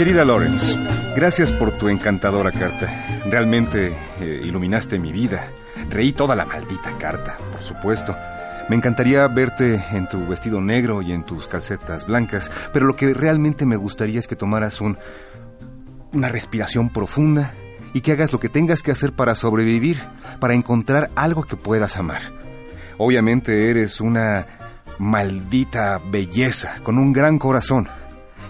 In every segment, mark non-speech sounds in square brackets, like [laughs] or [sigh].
Querida Lawrence, gracias por tu encantadora carta. Realmente eh, iluminaste mi vida. Reí toda la maldita carta, por supuesto. Me encantaría verte en tu vestido negro y en tus calcetas blancas, pero lo que realmente me gustaría es que tomaras un, una respiración profunda y que hagas lo que tengas que hacer para sobrevivir, para encontrar algo que puedas amar. Obviamente eres una maldita belleza, con un gran corazón,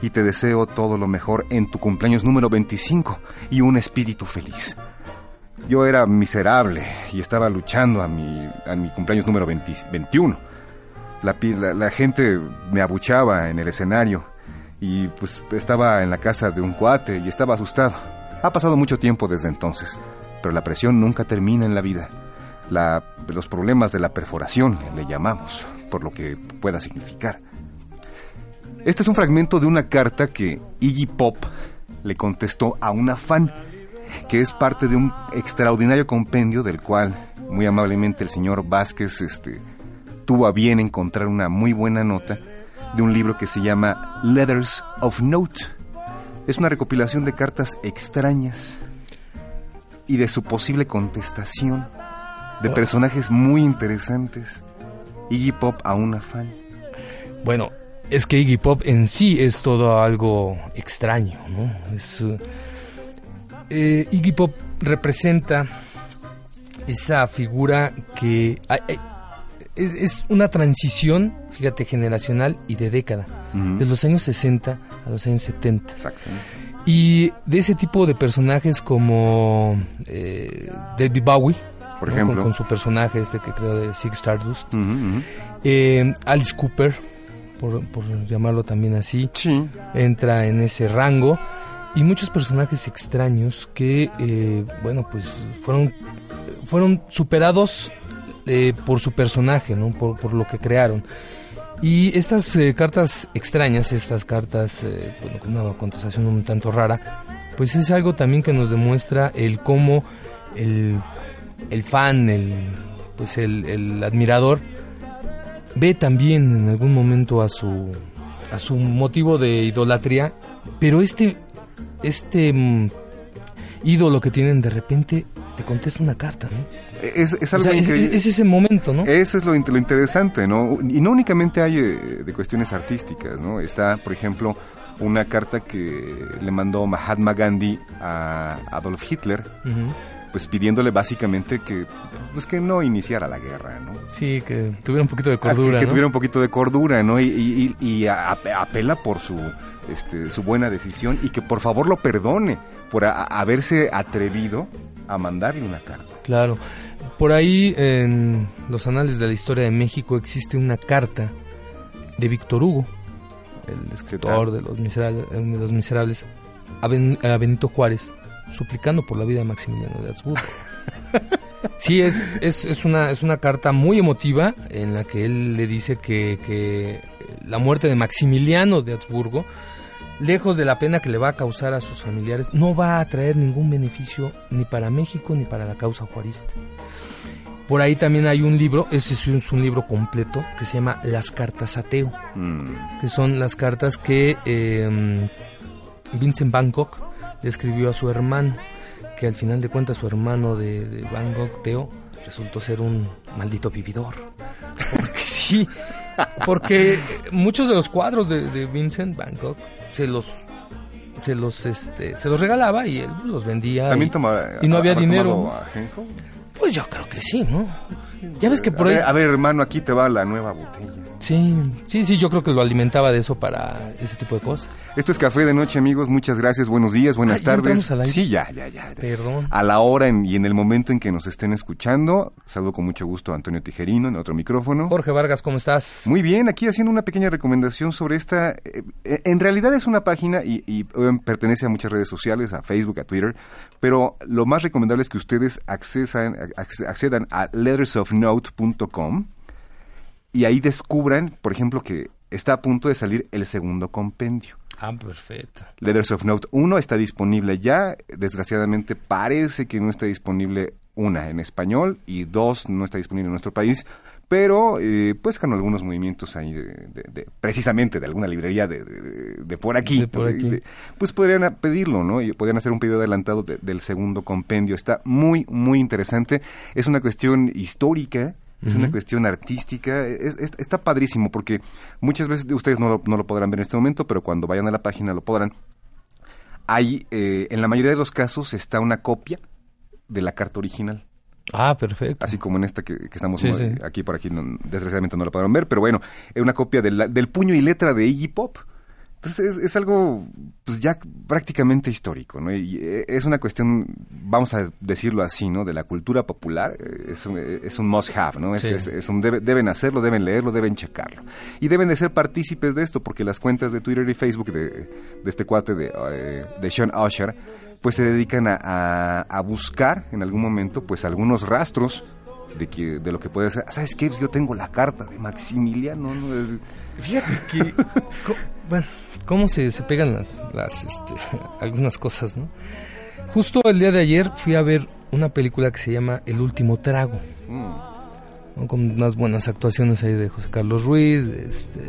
y te deseo todo lo mejor en tu cumpleaños número 25 y un espíritu feliz. Yo era miserable y estaba luchando a mi, a mi cumpleaños número 21. La, la, gente me abuchaba en el escenario y pues estaba en la casa de un cuate y estaba asustado. Ha pasado mucho tiempo desde entonces, pero la presión nunca termina en la vida. Los problemas de la perforación le llamamos, por lo que pueda significar. Este es un fragmento de una carta que Iggy Pop le contestó a una fan, que es parte de un extraordinario compendio del cual muy amablemente el señor Vázquez este, tuvo a bien encontrar una muy buena nota de un libro que se llama Letters of Note. Es una recopilación de cartas extrañas y de su posible contestación de personajes muy interesantes. Iggy Pop a una fan. Bueno, es que Iggy Pop en sí es todo algo extraño, ¿no? Es, eh, Iggy Pop representa esa figura que es una transición, fíjate, generacional y de década, uh -huh. de los años 60 a los años 70. Exactamente. Y de ese tipo de personajes como eh, David Bowie, por ¿no? ejemplo, con, con, su personaje este que creo de Sig Stardust, uh -huh, uh -huh. Eh, Alice Cooper, por, por, llamarlo también así, sí. entra en ese rango y muchos personajes extraños que, eh, bueno, pues fueron fueron superados eh, por su personaje, ¿no? Por, por, lo que crearon. Y estas eh, cartas extrañas, estas cartas eh, bueno, con una contestación un tanto rara, pues es algo también que nos demuestra el cómo el, el fan, el, pues el, el, admirador, ve también en algún momento a su, a su motivo de idolatría, pero este, este mm, ídolo que tienen de repente te contesta una carta, ¿no? Es, es algo o sea, es, es, ese momento, ¿no? Eso es lo, lo, interesante, ¿no? Y no únicamente hay de, de, cuestiones artísticas, ¿no? Está, por ejemplo, una carta que le mandó Mahatma Gandhi a Adolf Hitler, uh -huh. Pues pidiéndole básicamente que, pues que no iniciara la guerra, ¿no? Sí, que tuviera un poquito de cordura. que, que ¿no? tuviera un poquito de cordura, ¿no? Y, y, apela por su, este, su buena decisión y que por favor lo perdone por a, haberse atrevido a mandarle una carta. Claro. Por ahí en los anales de la historia de México existe una carta de Víctor Hugo, el escritor de los, miserables, de los miserables, a, Benito Juárez, suplicando por la vida de Maximiliano de Habsburgo. [laughs] Sí, es, es, es, una, es una carta muy emotiva en la que él le dice que, que la muerte de Maximiliano de Habsburgo lejos de la pena que le va a causar a sus familiares, no va a traer ningún beneficio ni para México ni para la causa juarista. Por ahí también hay un libro, ese es un libro completo, que se llama Las cartas ateo, mm. que son las cartas que eh, Vincent Bangkok le escribió a su hermano, que al final de cuentas su hermano de, de Bangkok, Teo, resultó ser un maldito vividor. Porque sí, porque muchos de los cuadros de, de Vincent Bangkok se los se los este se los regalaba y él los vendía también y, toma, y no había dinero. a pues yo creo que sí no ya ves que por a ahí ver, a ver hermano aquí te va la nueva botella Sí, sí, sí, yo creo que lo alimentaba de eso para ese tipo de cosas. Esto es Café de Noche, amigos. Muchas gracias, buenos días, buenas Ay, tardes. Sí, ya, ya, ya. Perdón. A la hora en, y en el momento en que nos estén escuchando, saludo con mucho gusto a Antonio Tijerino en otro micrófono. Jorge Vargas, ¿cómo estás? Muy bien, aquí haciendo una pequeña recomendación sobre esta. Eh, en realidad es una página y, y eh, pertenece a muchas redes sociales, a Facebook, a Twitter, pero lo más recomendable es que ustedes accesan, accedan a lettersofnote.com y ahí descubran, por ejemplo, que está a punto de salir el segundo compendio. Ah, perfecto. Letters of Note 1 está disponible ya, desgraciadamente parece que no está disponible una en español y dos no está disponible en nuestro país, pero eh, pues con algunos movimientos ahí de, precisamente de alguna librería de, por aquí, pues podrían pedirlo, ¿no? Y podrían hacer un pedido adelantado del segundo compendio. Está muy, muy interesante. Es una cuestión histórica, es una cuestión artística, está padrísimo porque muchas veces ustedes no lo, no lo podrán ver en este momento, pero cuando vayan a la página lo podrán. Hay, eh, en la mayoría de los casos está una copia de la carta original. Ah, perfecto. Así como en esta que, estamos aquí por aquí, desgraciadamente no la podrán ver, pero bueno, es una copia del puño y letra de Iggy Pop. Entonces es, algo pues ya prácticamente histórico, ¿no? Y eh, es una cuestión, vamos a decirlo así, ¿no? De la cultura popular, eh, es un, es un must have, ¿no? Es, un deben hacerlo, deben leerlo, deben checarlo. Y deben de ser partícipes de esto, porque las cuentas de Twitter y Facebook de, de este cuate de, eh, de Sean Usher, pues se dedican a, a, buscar en algún momento pues algunos rastros de que de lo que puede ser. ¿Sabes qué? Pues yo tengo la carta de Maximiliano. ¿no? Fíjate que... [laughs] bueno, cómo se, se pegan las, las este, [laughs] algunas cosas, ¿no? Justo el día de ayer fui a ver una película que se llama El último trago. Mm. Con unas buenas actuaciones ahí de José Carlos Ruiz, de este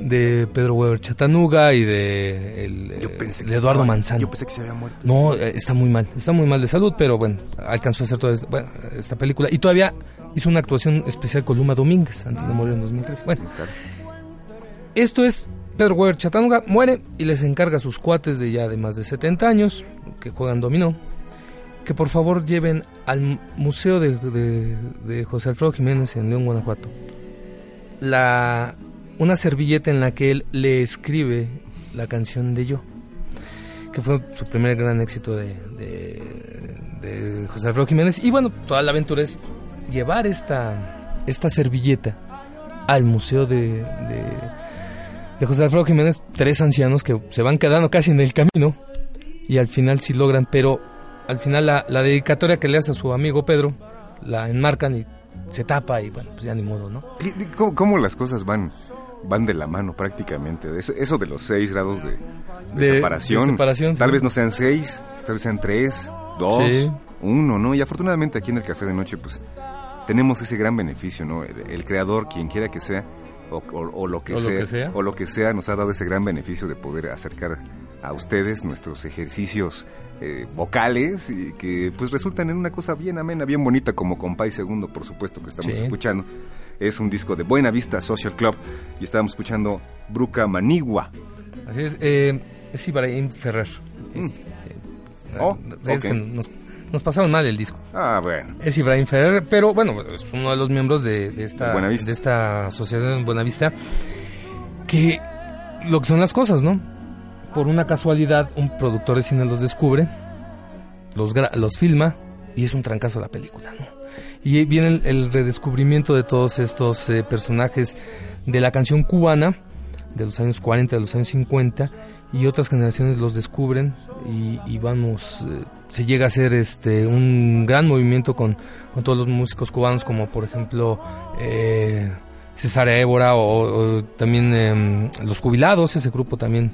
de Pedro Weber Chatanuga y de, el, Eduardo Manzano. Yo pensé que se había muerto. No, eh, está muy mal, está muy mal de salud, pero bueno, alcanzó a hacer toda esta, película. Y todavía hizo una actuación especial con Luma Domínguez antes de morir en 2003. Bueno, esto es Pedro Weber Chatanuga, muere y les encarga a sus cuates de ya de más de 70 años, que juegan dominó, que por favor lleven al Museo de, de José Alfredo Jiménez en León, Guanajuato, la una servilleta en la que él le escribe la canción de Yo, que fue su primer gran éxito de, de, José Alfredo Jiménez. Y bueno, toda la aventura es llevar esta, esta servilleta al museo de, de, José Alfredo Jiménez, tres ancianos que se van quedando casi en el camino y al final sí logran, pero al final la, la dedicatoria que le hace a su amigo Pedro la enmarcan y se tapa y bueno, pues ya ni modo, ¿no? cómo las cosas van? Van de la mano prácticamente. Eso de los seis grados de, separación, Tal vez no sean seis, tal vez sean tres, dos, uno, ¿no? Y afortunadamente aquí en el Café de Noche, pues tenemos ese gran beneficio, ¿no? El, creador, quien quiera que sea, o, lo que sea, o lo que sea, nos ha dado ese gran beneficio de poder acercar a ustedes nuestros ejercicios eh, vocales y que pues resultan en una cosa bien amena, bien bonita como Compay Segundo, por supuesto que estamos escuchando es un disco de Buena Vista Social Club y estábamos escuchando Bruca Manigua. Así es, eh, es Ibrahim Ferrer. Mm. Este, oh, nos, pasaron mal el disco. Ah, bueno. Es Ibrahim Ferrer, pero bueno, es uno de los miembros de, esta, de esta asociación Buenavista que lo que son las cosas, ¿no? Por una casualidad, un productor de cine los descubre, los, los filma y es un trancazo la película, ¿no? Y viene el, redescubrimiento de todos estos eh, personajes de la canción cubana de los años 40, de los años 50 y otras generaciones los descubren y, vamos, eh, se llega a hacer este un gran movimiento con, con todos los músicos cubanos como por ejemplo eh, César Évora o, también em, Los Jubilados, ese grupo también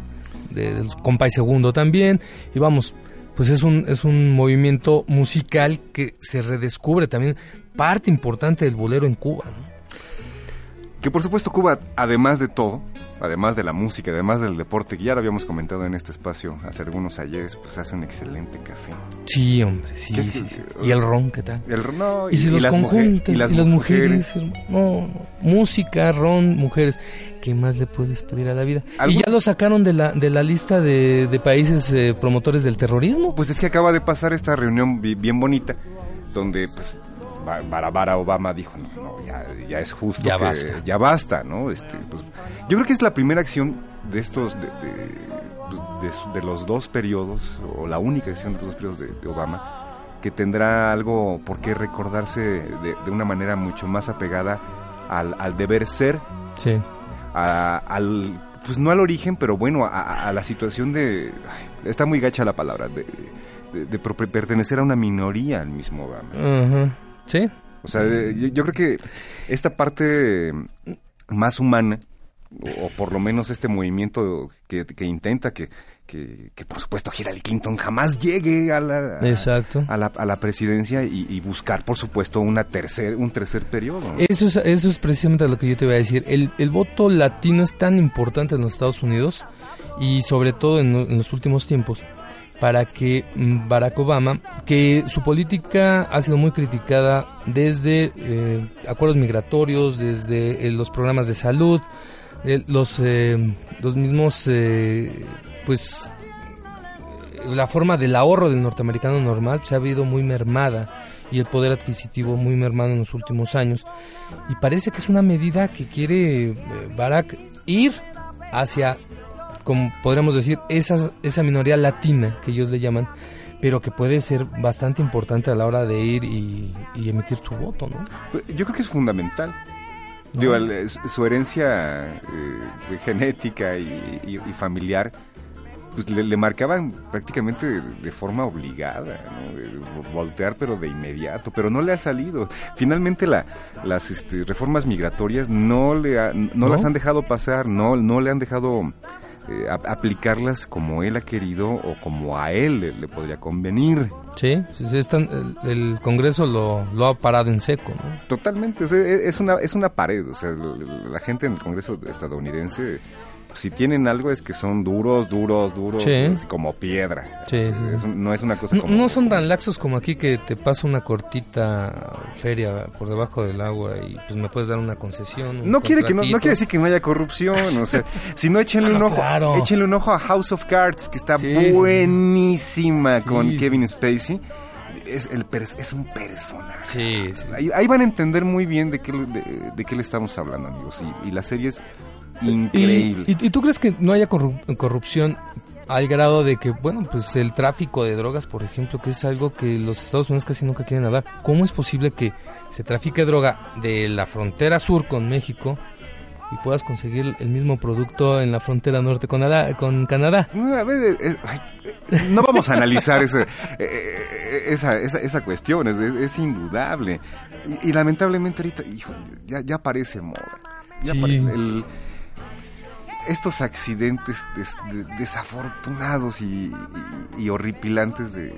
de, de Compay Segundo también. Y vamos, pues es un, es un movimiento musical que se redescubre también parte importante del bolero en Cuba. Que por supuesto Cuba, además de todo, además de la música, además del deporte, que ya lo habíamos comentado en este espacio hace algunos ayeres, pues hace un excelente café. Sí, hombre, sí. y el ron, ¿qué tal? El ron, no, y, si los conjuntos, y las, mujeres. No, música, ron, mujeres. ¿Qué más le puedes pedir a la vida? Y ya lo sacaron de la, de la lista de, de países eh, promotores del terrorismo. Pues es que acaba de pasar esta reunión bien bonita, donde pues Barabara Obama dijo, no, no, ya, ya es justo ya basta. ya basta, ¿no? Este, pues, yo creo que es la primera acción de estos, de, pues, de, los dos periodos, o la única acción de los dos periodos de, Obama, que tendrá algo por qué recordarse de, una manera mucho más apegada al, al deber ser, sí. al, pues no al origen, pero bueno, a, la situación de, está muy gacha la palabra, de, de, pertenecer a una minoría al mismo Obama. Sí. O sea, yo, creo que esta parte más humana o, por lo menos este movimiento que, intenta que, que, por supuesto Hillary Clinton jamás llegue a la, Exacto. a, la, a la presidencia y, buscar por supuesto una tercer, un tercer periodo. Eso, es, eso es precisamente lo que yo te iba a decir. El, el voto latino es tan importante en los Estados Unidos y sobre todo en, los últimos tiempos para que mm, Barack Obama, que su política ha sido muy criticada desde eh, acuerdos migratorios, desde eh, los programas de salud, los, eh, los mismos, pues la forma del ahorro del norteamericano normal se ha habido muy mermada y el poder adquisitivo muy mermado en los últimos años. Y parece que es una medida que quiere Barack ir hacia como podríamos decir, esa, esa minoría latina que ellos le llaman, pero que puede ser bastante importante a la hora de ir y, emitir su voto, ¿no? Yo creo que es fundamental. Digo, su herencia eh, genética y, familiar pues le, marcaban prácticamente de, forma obligada, ¿no? voltear pero de inmediato, pero no le ha salido. Finalmente la, las este, reformas migratorias no le no, las han dejado pasar, no no le han dejado eh, aplicarlas como él ha querido o como a él le, podría convenir. Sí, el, Congreso lo, lo, ha parado en seco. Totalmente, es, una, es una pared. O sea, la gente en el Congreso estadounidense si tienen algo es que son duros, duros, duros, como piedra. Sí, no es una cosa como... No son tan laxos como aquí que te paso una cortita feria por debajo del agua y pues me puedes dar una concesión. No quiere, que no, quiere decir que no haya corrupción, o sea, [laughs] si no échenle un ojo, échenle un ojo a House of Cards, que está buenísima con Kevin Spacey es, el es un personaje. Ahí, van a entender muy bien de qué, de, qué le estamos hablando, amigos. Y, y la serie es increíble. ¿Y, tú crees que no haya corrupción al grado de que, bueno, pues el tráfico de drogas, por ejemplo, que es algo que los Estados Unidos casi nunca quieren hablar? ¿Cómo es posible que se trafique droga de la frontera sur con México y puedas conseguir el mismo producto en la frontera norte con, con Canadá. Eh, eh, no vamos a analizar ese, eh, esa, esa, cuestión, es, indudable. Y, lamentablemente ahorita, hijo, ya, ya parece moda. Ya el, estos accidentes desafortunados y, horripilantes de,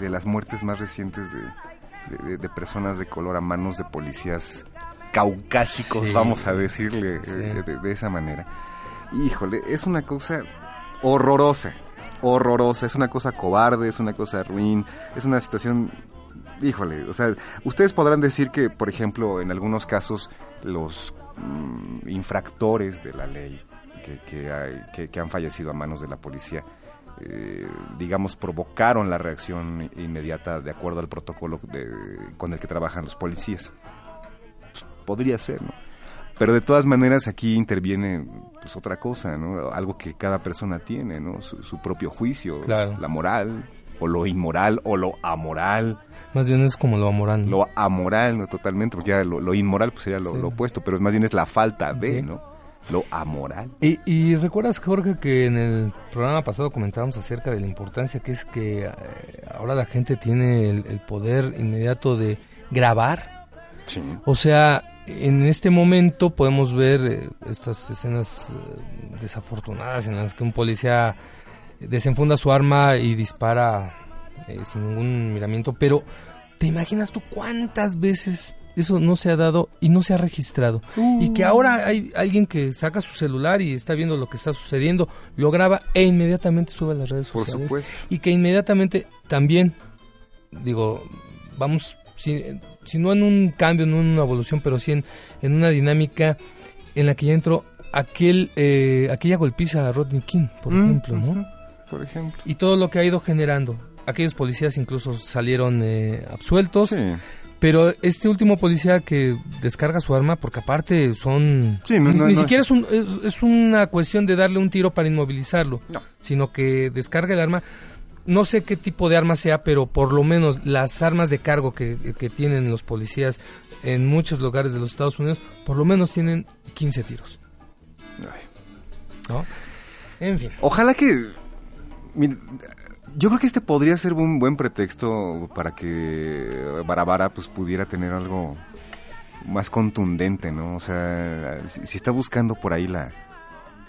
las muertes más recientes de, personas de color a manos de policías caucásicos, vamos a decirle eh, de, esa manera. Híjole, es una cosa horrorosa, horrorosa, es una cosa cobarde, es una cosa ruin, es una situación híjole, o sea, ustedes podrán decir que, por ejemplo, en algunos casos los mm, infractores de la ley que, que, han fallecido a manos de la policía, eh, digamos, provocaron la reacción inmediata de acuerdo al protocolo con el que trabajan los policías. Pues, podría ser, ¿no? Pero de todas maneras aquí interviene pues otra cosa, ¿no? Algo que cada persona tiene, ¿no? Su, propio juicio, la moral, o lo inmoral, o lo amoral. Más bien es como lo amoral. Lo amoral, ¿no? Totalmente, porque ya lo, inmoral pues sería lo, opuesto, pero más bien es la falta de, ¿no? Lo amoral. Y, y, recuerdas, Jorge, que en el programa pasado comentábamos acerca de la importancia que es que eh, ahora la gente tiene el, poder inmediato de grabar. Sí. O sea, en este momento podemos ver eh, estas escenas eh, desafortunadas en las que un policía desenfunda su arma y dispara sin ningún miramiento, pero ¿te imaginas tú cuántas veces eso no se ha dado y no se ha registrado. Y que ahora hay alguien que saca su celular y está viendo lo que está sucediendo, lo graba e inmediatamente sube a las redes Por sociales. Supuesto. Y que inmediatamente también, digo, vamos, si, si, no en un cambio, no en una evolución, pero sí en, en una dinámica en la que ya entró aquel, eh, aquella golpiza a Rodney King, por mm, ejemplo, ¿no? Por ejemplo. Y todo lo que ha ido generando. Aquellos policías incluso salieron eh, absueltos. Sí pero este último policía que descarga su arma, porque aparte son... ni, siquiera es, es, una cuestión de darle un tiro para inmovilizarlo, sino que descarga el arma. No sé qué tipo de arma sea, pero por lo menos las armas de cargo que, tienen los policías en muchos lugares de los Estados Unidos, por lo menos tienen 15 tiros. ¿No? En fin. Ojalá que yo creo que este podría ser un buen pretexto para que Barabara pues pudiera tener algo más contundente, ¿no? O sea, si, está buscando por ahí la,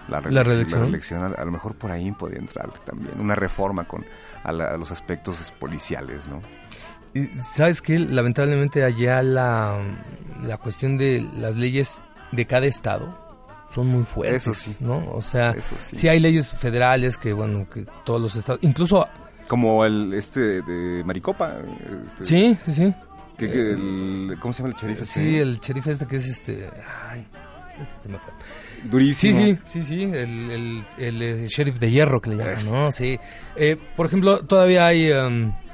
la, La reelección, reelección. a, a lo mejor por ahí podría entrar también una reforma con a, la- a los aspectos policiales, ¿no? Y, ¿Sabes qué? Lamentablemente allá la, la cuestión de las leyes de cada estado son muy fuertes, Eso sí. ¿no? O sea, Eso sí. sí. hay leyes federales que, bueno, que todos los estados, incluso, Como el este de Maricopa, este, sí, sí, sí, que- que el- ¿cómo se llama el sheriff? este? sí, el sheriff este que es este, ay, se me fue. Sí, durísimo. sí, sí, sí, el, el, el, eh, sheriff de hierro que le llaman, Este. ¿no? Sí. Eh, por ejemplo, todavía hay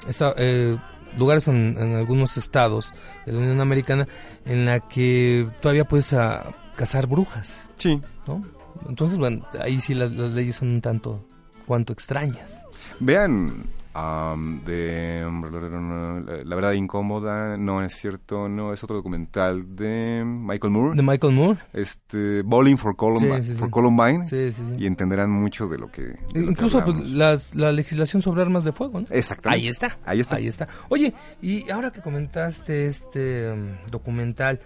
esta- eh, lugares en, en algunos estados de la Unión Americana en la que todavía puedes ah, cazar brujas, Sí. ¿no? Entonces, bueno, ahí sí las, las leyes son un tanto cuanto extrañas. Vean am, de La la verdad incómoda, no es cierto, no es otro documental de Michael Moore, De Michael Moore. este Bowling for, Columbi- Sí, sí, for sí. Columbine Sí, sí, sí. y entenderán mucho de lo que de lo que Incluso pues, las- la legislación sobre armas de fuego, ¿no? Exactamente. Ahí está. Ahí está. Ahí está. Oye, y ahora que comentaste este um, documental,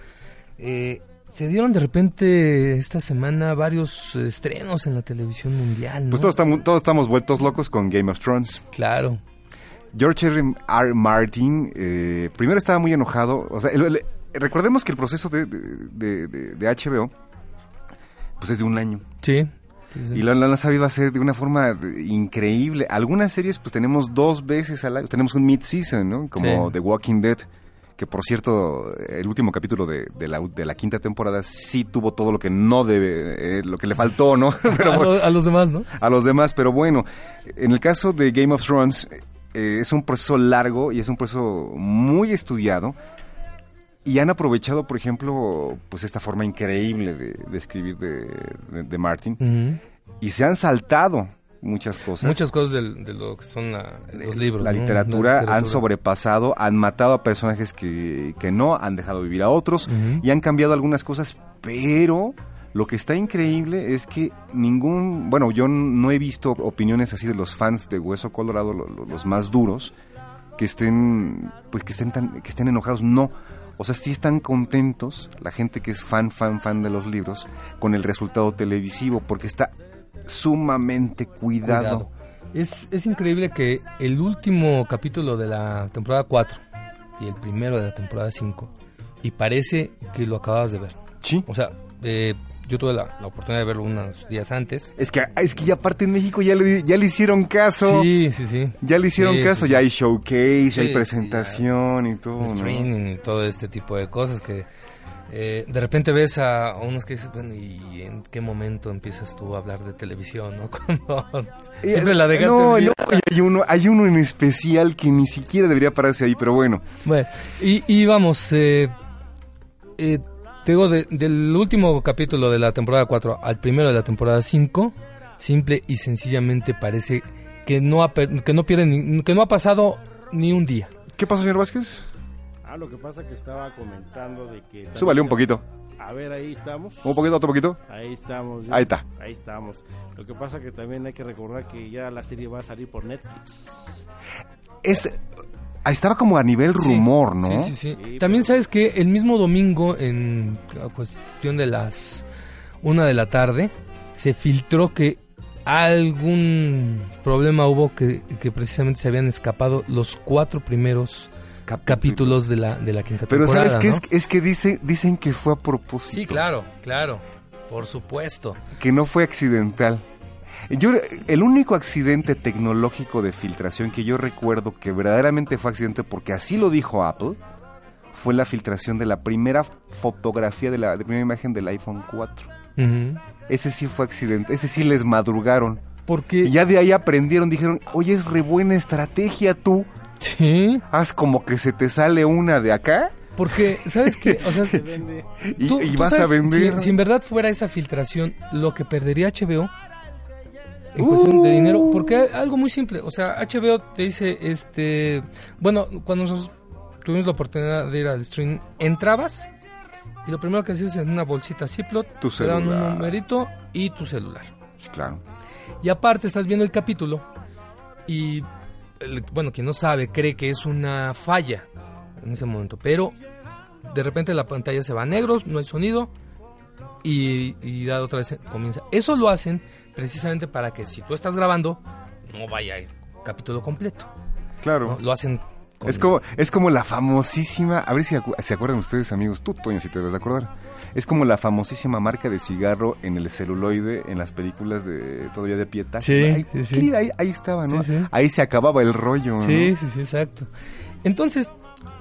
eh, se dieron de repente esta semana varios estrenos en la televisión mundial, ¿no? Pues todos estamos, todos estamos vueltos locos con Game of Thrones. Claro. George R. R. Martin eh, primero estaba muy enojado. O sea, el- el- recordemos que el proceso de, de- de- de HBO pues es de un año. Sí. Sí, sí. Y lo, lo han sabido hacer de una forma increíble. Algunas series pues tenemos dos veces al año. Tenemos un mid-season, ¿no? Como Sí. The Walking Dead. Que por cierto, el último capítulo de, de la, de la quinta temporada sí tuvo todo lo que no debe, eh, lo que le faltó, ¿no? [laughs] Pero a, bueno, lo- a los demás, ¿no? a los demás, pero bueno, en el caso de Game of Thrones eh, es un proceso largo y es un proceso muy estudiado y han aprovechado, por ejemplo, pues esta forma increíble de, de escribir de, de- de Martin y se han saltado muchas cosas. Muchas cosas del- de, lo que son la- los libros. La ¿no? literatura, La han sobrepasado, han matado a personajes que, que no, han dejado vivir a otros y han cambiado algunas cosas, pero lo que está increíble es que ningún, bueno, yo no he visto opiniones así de los fans de Hueso Colorado, lo- lo- los más duros, que estén, pues que estén tan, que estén enojados, no. O sea, sí están contentos la gente que es fan, fan, fan de los libros con el resultado televisivo, porque está sumamente cuidado. Cuidado. Es, es increíble que el último capítulo de la temporada 4 y el primero de la temporada 5, y parece que lo acabas de ver. Sí. O sea, eh, yo tuve la, la oportunidad de verlo unos días antes. Es que, es que ya aparte en México ya le, ya le hicieron caso. Sí, sí, sí. Ya le hicieron Sí, caso, sí, ya hay showcase, Sí, hay presentación y todo. ¿no? Streaming y todo este tipo de cosas que eh, de repente ves a, unos que dices, bueno, ¿y en qué momento empiezas tú a hablar de televisión? ¿no? [laughs] Siempre la dejaste No, no, hay uno, hay uno en especial que ni siquiera debería pararse ahí, pero bueno. Bueno, y, y vamos, eh, eh, te digo, de- del último capítulo de la temporada 4 al primero de la temporada 5, simple y sencillamente parece que no ha, que no pierde ni- que no ha pasado ni un día. ¿Qué pasó, señor Vázquez? Ah, lo que pasa que estaba comentando de que... Súbale un poquito. A ver, ahí estamos. Un poquito, otro poquito. Ahí estamos. Ahí está. Ahí estamos. Lo que pasa que también hay que recordar que ya la serie va a salir por Netflix. Es, ah, estaba como a nivel Sí, rumor, ¿no? Sí, sí, sí. Sí, También pero- sabes que el mismo domingo, en cuestión de las una de la tarde, se filtró que algún problema hubo que, que precisamente se habían escapado los cuatro primeros capítulos de la, de la quinta Pero temporada. ¿sabes qué? ¿no? Es, es que dice, dicen que fue a propósito. Sí, claro, claro, por supuesto. Que no fue accidental. Yo, el único accidente tecnológico de filtración que yo recuerdo que verdaderamente fue accidente porque así lo dijo Apple fue la filtración de la primera fotografía de la de primera imagen del iPhone 4. Ujú. Ese sí fue accidente, ese sí les madrugaron. Porque, Y ya de ahí aprendieron, dijeron, oye, es re buena estrategia tú. Sí, Haz como que se te sale una de acá porque, ¿sabes qué? O sea, [laughs] y, Tú- y tú vas a vender. Si, si en verdad fuera esa filtración, lo que perdería HBO en cuestión de dinero, porque algo muy simple, o sea, HBO te dice, este, bueno, cuando nosotros tuvimos la oportunidad de ir al stream, entrabas y lo primero que hacías en una bolsita Ziploc, Tu te daban un numerito y tu celular. Claro. Y aparte estás viendo el capítulo y, bueno, quien no sabe cree que es una falla en ese momento, pero de repente la pantalla se va a negros, no hay sonido y, y da otra vez comienza. Eso lo hacen precisamente para que si tú estás grabando no vaya el capítulo completo. Claro. ¿no? Lo hacen con- Es como, es como la famosísima, a ver si acu- se acuerdan ustedes amigos, tú Toño si te debes de acordar, es como la famosísima marca de cigarro en el celuloide en las películas de Todavía de Pietà. Sí, ahí, sí, sí. querida, ahí, ahí estaba, ¿no? Sí, sí. Ahí se acababa el rollo, ¿no? Sí, sí, sí, exacto. Entonces,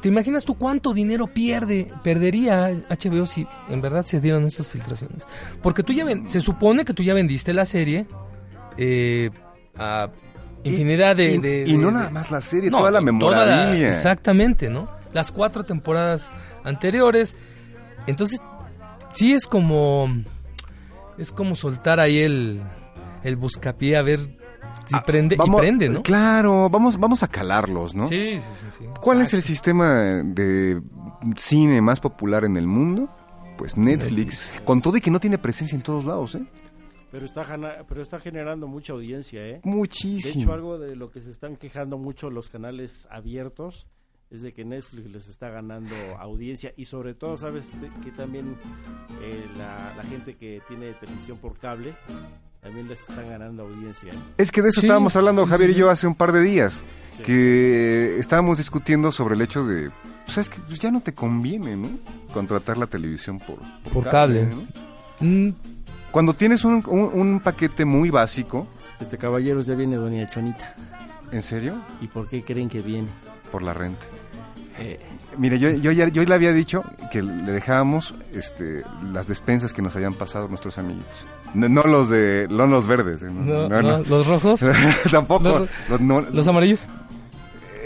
¿te imaginas tú cuánto dinero pierde, perdería HBO si en verdad se dieron estas filtraciones? Porque tú ya ven, se supone que tú ya vendiste la serie eh, a infinidad de, y, de- y de- no de- nada más la serie, No, toda la y toda la- memorabilia. exactamente, ¿no? Las cuatro temporadas anteriores. Entonces, sí es como. Es como soltar ahí el, el buscapié a ver si Ah, prende. vamos- y prende, ¿no? Claro, vamos, vamos a calarlos, ¿no? Sí, sí, sí. sí. ¿Cuál es el sistema de cine más popular en el mundo? Pues Netflix, con todo y que no tiene presencia en todos lados, ¿eh? Pero está, jana- pero está generando mucha audiencia, ¿eh? De Muchísimo. hecho, algo de lo que se están quejando mucho los canales abiertos es de que Netflix les está ganando audiencia y sobre todo, ¿sabes? Que también eh, la, la gente que tiene televisión por cable también les están ganando audiencia. Es que de eso Sí, estábamos hablando sí, Javier sí, y yo hace un par de días, Sí. que estábamos discutiendo sobre el hecho de, pues es que pues, ya no te conviene, ¿no? Contratar la televisión por, Por cable. ¿no? Mm, Cuando tienes un, un- un paquete muy básico, Este caballeros ya viene Doña Chonita. ¿en serio? ¿Y por qué creen que viene? Por la renta. Eh, Mire, yo, yo, ya- yo le había dicho que le dejábamos este, las despensas que nos habían pasado nuestros amiguitos. No, no los de no los verdes. ¿eh? no. Los rojos, [laughs] Tampoco. Los- los amarillos.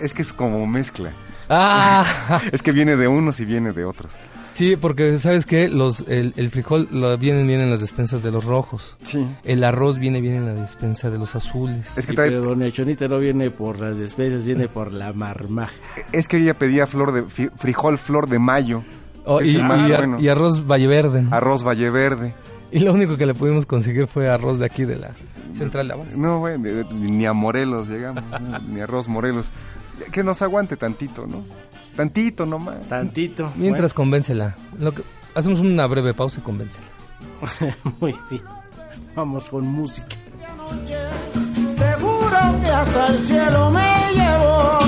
es que es como mezcla. Ah, [laughs] Es que viene de unos y viene de otros. Sí, porque sabes que los el, el frijol lo vienen bien en las despensas de los rojos. Sí. El arroz viene bien en la despensa de los azules. Es que, sí, trae- pero Doña Chonita no viene por las despensas, viene por la marmaja. es que ella pedía flor de frijol flor de mayo, Oh, y, el más y ar- bueno. y arroz Valleverde. ¿no? arroz valle verde. Y lo único que le pudimos conseguir fue arroz de aquí de la central de Abasto. No, bueno, ni a Morelos llegamos, [laughs] ni arroz Morelos. Que nos aguante tantito, ¿no? Tantito nomás. Tantito. Mientras convéncela. Lo que, hacemos una breve pausa y convéncela. Bueno, [laughs] muy bien. Vamos con música. Seguro que hasta el cielo me llevó.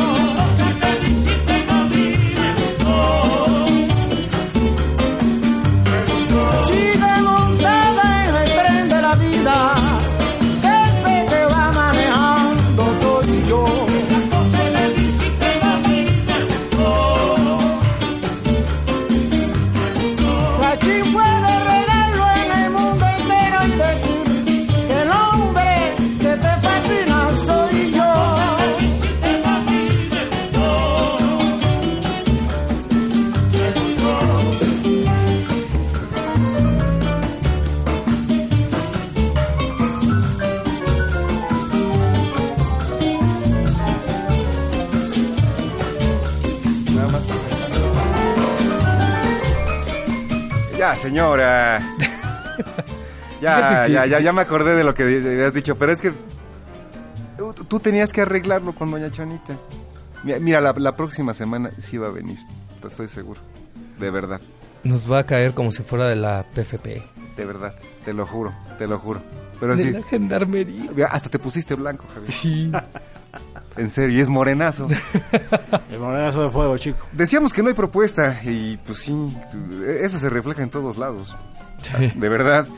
Ya, señora. Ya, ya, ya, ya me acordé de lo que habías dicho, pero es que tú, tenías que arreglarlo con Doña Chonita. Mira, mira, la, la próxima semana sí va a venir, te estoy seguro. De verdad, Nos va a caer como si fuera de la PFP. de verdad, te lo juro, te lo juro. Pero de sí, la gendarmería. mira, hasta te pusiste blanco, Javier. Sí. [laughs] En serio, y es morenazo. [laughs] El morenazo de fuego, chico. Decíamos que no hay propuesta y pues sí, eso se refleja en todos lados. Sí. De verdad.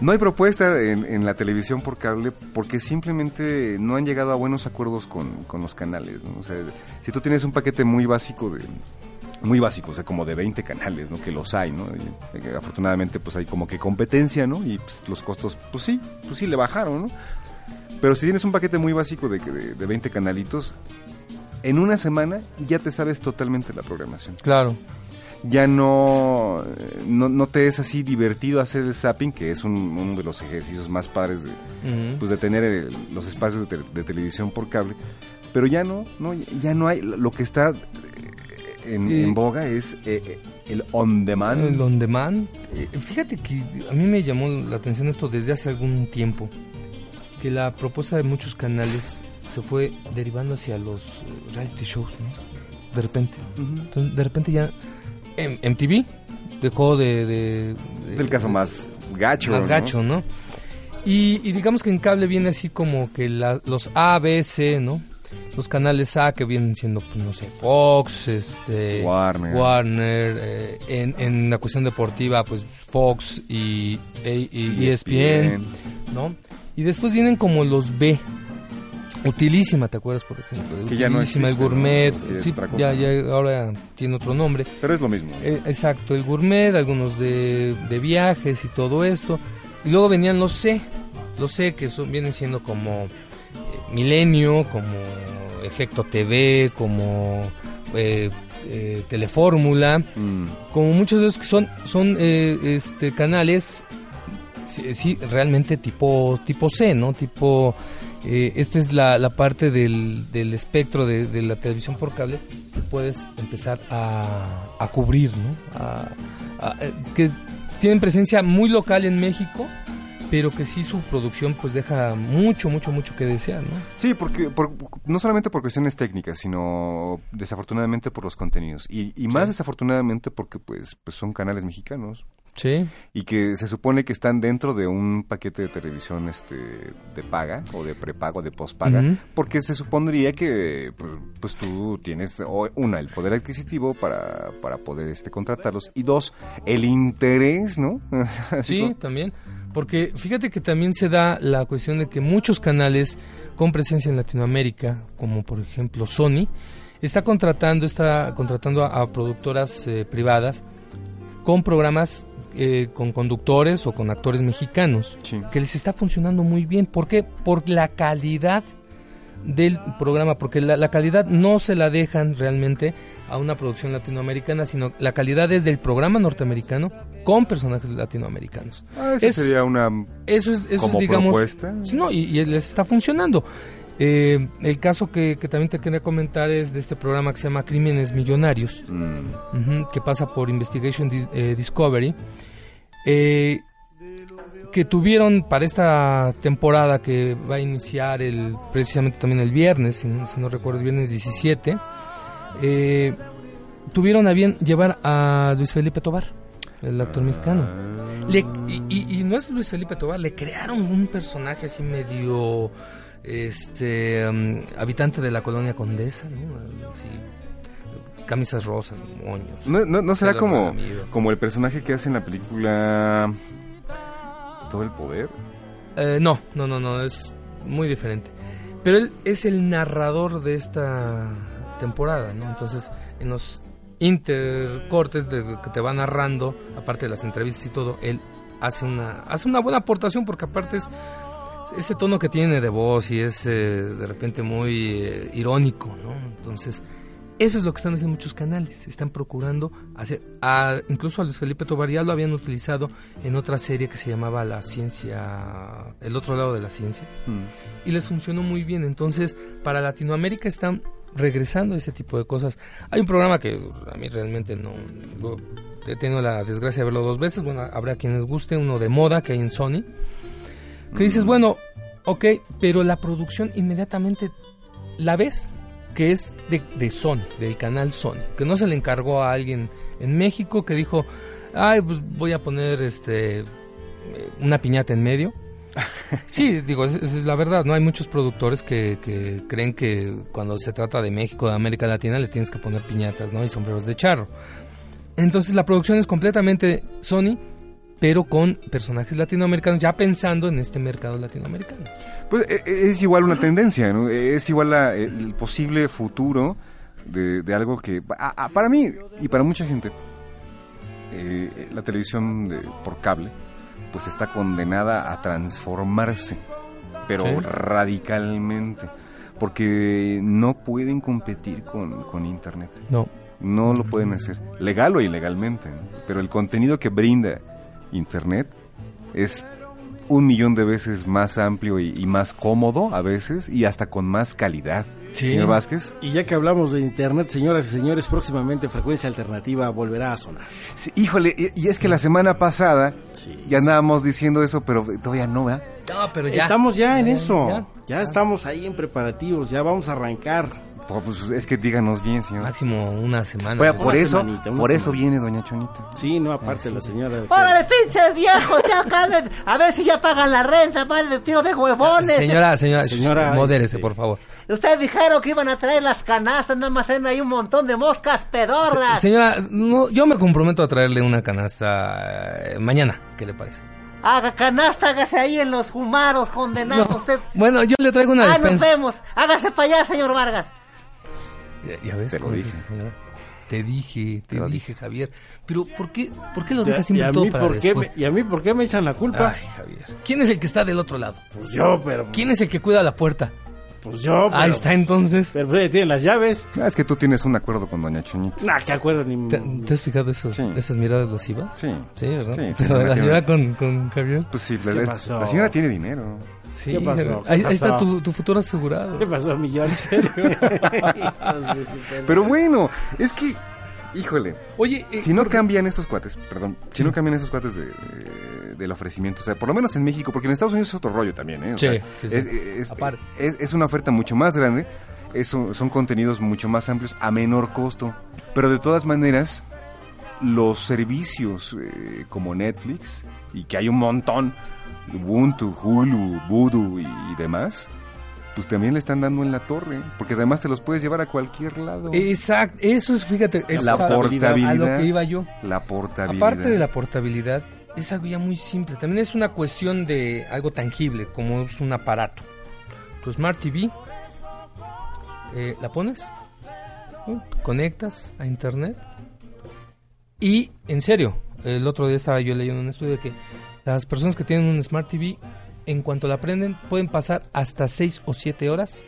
No hay propuesta en, en la televisión por cable porque simplemente no han llegado a buenos acuerdos con, con los canales. ¿no? O sea, si tú tienes un paquete muy básico de muy básico, o sea, como de 20 canales, ¿no? Que los hay, ¿no? Y, eh, afortunadamente, pues hay como que competencia, ¿no? Y pues, los costos, pues sí, pues sí le bajaron, ¿no? Pero si tienes un paquete muy básico de, de, de 20 canalitos, en una semana ya te sabes totalmente la programación Claro. ya no, eh, no, no te es así divertido hacer el zapping, que es un- uno de los ejercicios más padres de, pues de tener el- los espacios de, te- de televisión por cable. Pero ya no, no, ya no hay. Lo que está eh, en, boga es eh, eh, el on demand. El on demand. Eh, fíjate que a mí me llamó la atención esto desde hace algún tiempo. Que la propuesta de muchos canales se fue derivando hacia los eh, reality shows, ¿no? De repente. Ujú. Entonces, de repente ya M- MTV dejó de... de- de- Es el caso más gacho. más ¿no? gacho, ¿no? Y, y digamos que en cable viene así como que la- los A, B, C, ¿no? Los canales A que vienen siendo, pues, no sé, Fox, este, Warner. Warner, eh, en, en la cuestión deportiva, pues Fox y, e- y ESPN, ¿no? Y después vienen como los B. Utilísima, ¿te acuerdas, por ejemplo? ya no Utilísima, el gourmet, sí, ya, ya ahora tiene otro nombre. Pero es lo mismo. Eh, exacto, el gourmet, algunos de, de viajes y todo esto. Y luego venían los C, los C que son, vienen siendo como eh, Milenio, como Efecto TV, como eh, eh, Telefórmula, Mm. como muchos de esos que son, son eh, este, canales, sí, sí, realmente tipo, tipo C, ¿no? Tipo, eh, esta es la, la parte del, del espectro de, de la televisión por cable que puedes empezar a, a cubrir, ¿no? A- a- eh, que tienen presencia muy local en México, pero que sí su producción pues deja mucho, mucho, mucho que desear, ¿no? Sí, porque por- no solamente por cuestiones técnicas, sino desafortunadamente por los contenidos. Y, y más desafortunadamente porque pues, pues son canales mexicanos Sí. y que se supone que están dentro de un paquete de televisión este de paga o de prepago, de pospaga, porque se supondría que pues, pues, tú tienes o, una el poder adquisitivo para, para poder este contratarlos y dos el interés, ¿no? [laughs] Sí, como- también. Porque fíjate que también se da la cuestión de que muchos canales con presencia en Latinoamérica, como por ejemplo Sony, está contratando, está contratando a, a productoras eh, privadas con programas eh, con conductores o con actores mexicanos Sí. que les está funcionando muy bien. ¿Por qué? Por la calidad del programa, porque la, la calidad no se la dejan realmente a una producción latinoamericana, sino la calidad es del programa norteamericano con personajes latinoamericanos. Ah, esa Es- sería una Eso es, eso como es digamos, propuesta. No, y, y les está funcionando. Eh, el caso que, que también te quería comentar es de este programa que se llama Crímenes Millonarios, Mm. que pasa por Investigation Di- eh, Discovery, eh, que tuvieron para esta temporada que va a iniciar el precisamente también el viernes, si no, si no recuerdo, el viernes 17, eh, tuvieron a bien llevar a Luis Felipe Tobar, el actor mexicano. Ah. Le- y, y- y no es Luis Felipe Tobar, le crearon un personaje así medio este um, habitante de la colonia Condesa, ¿no? Así, camisas rosas, moños. ¿No, no, no será como, como el personaje que hace en la película Todo el Poder? Eh, no, no, no, no, es muy diferente. Pero él es el narrador de esta temporada, ¿no? Entonces, en los intercortes de que te va narrando, aparte de las entrevistas y todo, él hace una hace una buena aportación porque aparte es ese tono que tiene de voz y es eh, de repente muy eh, irónico, ¿no? Entonces, eso es lo que están haciendo muchos canales. Están procurando hacer. a- incluso a Luis Felipe Tobar ya lo habían utilizado en otra serie que se llamaba La Ciencia. El otro lado de la ciencia. Mm. Y les funcionó muy bien. Entonces, para Latinoamérica están regresando a ese tipo de cosas. Hay un programa que a mí realmente no. lo- he tenido la desgracia de verlo dos veces. Bueno, habrá quienes guste. Uno de moda que hay en Sony. Que dices, bueno, ok, pero la producción inmediatamente la ves que es de, de Sony, del canal Sony, que no se le encargó a alguien en México que dijo, ay, pues voy a poner este eh, una piñata en medio. [laughs] Sí, digo, esa es la verdad, ¿no? Hay muchos productores que, que creen que cuando se trata de México, de América Latina, le tienes que poner piñatas, ¿no? Y sombreros de charro. Entonces la producción es completamente Sony, pero con personajes latinoamericanos, ya pensando en este mercado latinoamericano. Pues e- e- es igual una tendencia, ¿no? Es igual la- el posible futuro de, de algo que, a- a- para mí y para mucha gente, eh, la televisión de- por cable, pues está condenada a transformarse, pero Sí. radicalmente, porque no pueden competir con, con Internet. No, No lo pueden hacer, legal o ilegalmente, ¿no? pero el contenido que brinda Internet es un millón de veces más amplio y, y más cómodo a veces y hasta con más calidad. Sí. Señor Vázquez. Y ya que hablamos de internet, señoras y señores, próximamente Frecuencia Alternativa volverá a sonar. Sí, híjole, y, y es que la semana pasada Sí, ya andábamos diciendo eso, pero todavía no, ¿verdad? no pero Estamos ya en Ya, eso. ya. Ya, estamos ahí en preparativos. Ya vamos a arrancar Pues es que díganos bien, señor. Máximo una semana. Bueno, por eso, semanita, por eso viene doña Chonita. Sí, no, aparte la señora. ¡Órale, pinches viejos! Ya. A ver si ya pagan la renta, vale, tiro de huevones. Señora, señora, Señora, modérese, este- por favor. Ustedes dijeron que iban a traer las canastas, nada más tienen ahí un montón de moscas pedorras. Señora, no, yo me comprometo a traerle una canasta eh, mañana. ¿Qué le parece? Haga canasta, hágase ahí en los humaros, condenados. No. Usted... Bueno, yo le traigo una ¡Ay, nos vemos! Hágase para allá, señor Vargas. Ya, ya ves, Te lo cómo es dije. señora. Te dije, te dije, Javier. Pero, ¿por qué, por qué lo ¿Y a- dejas y siempre a todo mí para por qué después? me- ¿Y a mí por qué me echan la culpa? Ay, Javier. ¿Quién es el que está del otro lado? Pues yo, pero. ¿Quién es el que cuida la puerta? Pues yo, pero. Ahí está, entonces. Pero pues, tienen las llaves. Ah, es que tú tienes un acuerdo con doña Chonita. Nah, ¿qué acuerdo? Ni... ¿Te, te has fijado esas, Sí. esas miradas lascivas? Sí. Sí, ¿verdad? Sí, Pero [laughs] la señora con, con Javier. Pues sí, ¿Qué la, pasó? la señora tiene dinero. Sí, ¿Qué pasó? ¿Qué ahí, ahí está tu, tu futuro asegurado. ¿Qué pasó, millón? [laughs] Pero bueno, es que, híjole, Oye, eh, si no cambian estos cuates, perdón, si no cambian estos cuates de, de- del ofrecimiento, o sea, por lo menos en México, porque en Estados Unidos es otro rollo también, ¿eh? O Sí, sea, sí, sí. Es, es- Aparte. es- es una oferta mucho más grande, eso, son contenidos mucho más amplios a menor costo, pero de todas maneras, los servicios eh, como Netflix, y que hay un montón, Ubuntu, Hulu, Voodoo y, y demás, pues también le están dando en la torre, porque además te los puedes llevar a cualquier lado. Exacto, eso es, fíjate, eso la es portabilidad. a lo que iba yo. La portabilidad. Aparte de la portabilidad, es algo ya muy simple. También es una cuestión de algo tangible, como es un aparato. Tu Smart TV, eh, la pones, conectas a internet y, en serio, el otro día estaba yo leyendo un estudio de que las personas que tienen un Smart TV, en cuanto la prenden, pueden pasar hasta 6 o 7 horas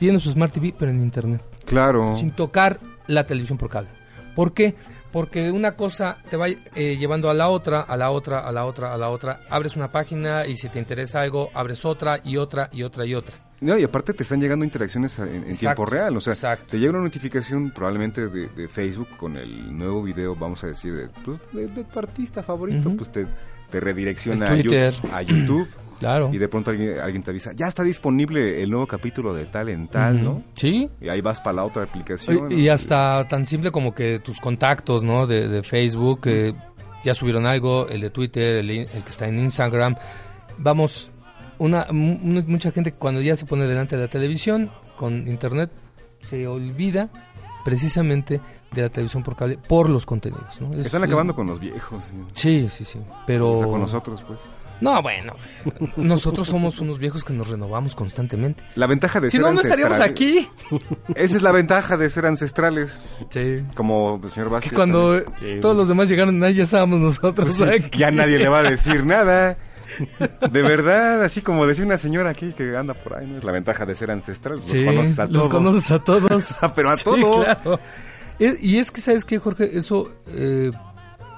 viendo su Smart TV, pero en internet Claro. sin tocar la televisión por cable. ¿Por qué? Porque una cosa te va eh, llevando a la otra, a la otra, a la otra, a la otra. Abres una página y si te interesa algo, abres otra y otra y otra y otra. No, y aparte te están llegando interacciones en, en Exacto, tiempo real. O sea, exacto. te llega una notificación probablemente de, de Facebook con el nuevo video, vamos a decir, de, pues, de- de tu artista favorito. Pues te, te redirecciona a, Twitter. a YouTube. [clears throat] Claro. Y de pronto alguien, alguien te avisa, ya está disponible el nuevo capítulo de tal en tal. ¿no? Sí. Y ahí vas para la otra aplicación. Y, y ¿no? hasta tan simple como que tus contactos, ¿no? De, de Facebook, eh, ya subieron algo, el de Twitter, el, el que está en Instagram. Vamos, una, mu- mu- mucha gente cuando ya se pone delante de la televisión, con internet, se olvida precisamente de la televisión por cable por los contenidos, ¿no? Es- Están es- acabando con los viejos. Sí, sí, sí. Pero... O sea, con nosotros, pues. No, bueno. [laughs] Nosotros somos unos viejos que nos renovamos constantemente. La ventaja de Si ser no, no estaríamos aquí. [laughs] Esa es la ventaja de ser ancestrales. Sí. Como el señor Vázquez. Que cuando. Sí. todos los demás llegaron, ya estábamos nosotros aquí. ya nadie le va a decir [laughs] nada. De verdad, así como decía una señora aquí que anda por ahí, ¿no? Es la ventaja de ser ancestral. Los Sí, conoces a los todos. conoces a todos. Pero a todos. claro. E- Y es que, ¿sabes qué, Jorge? Eso eh,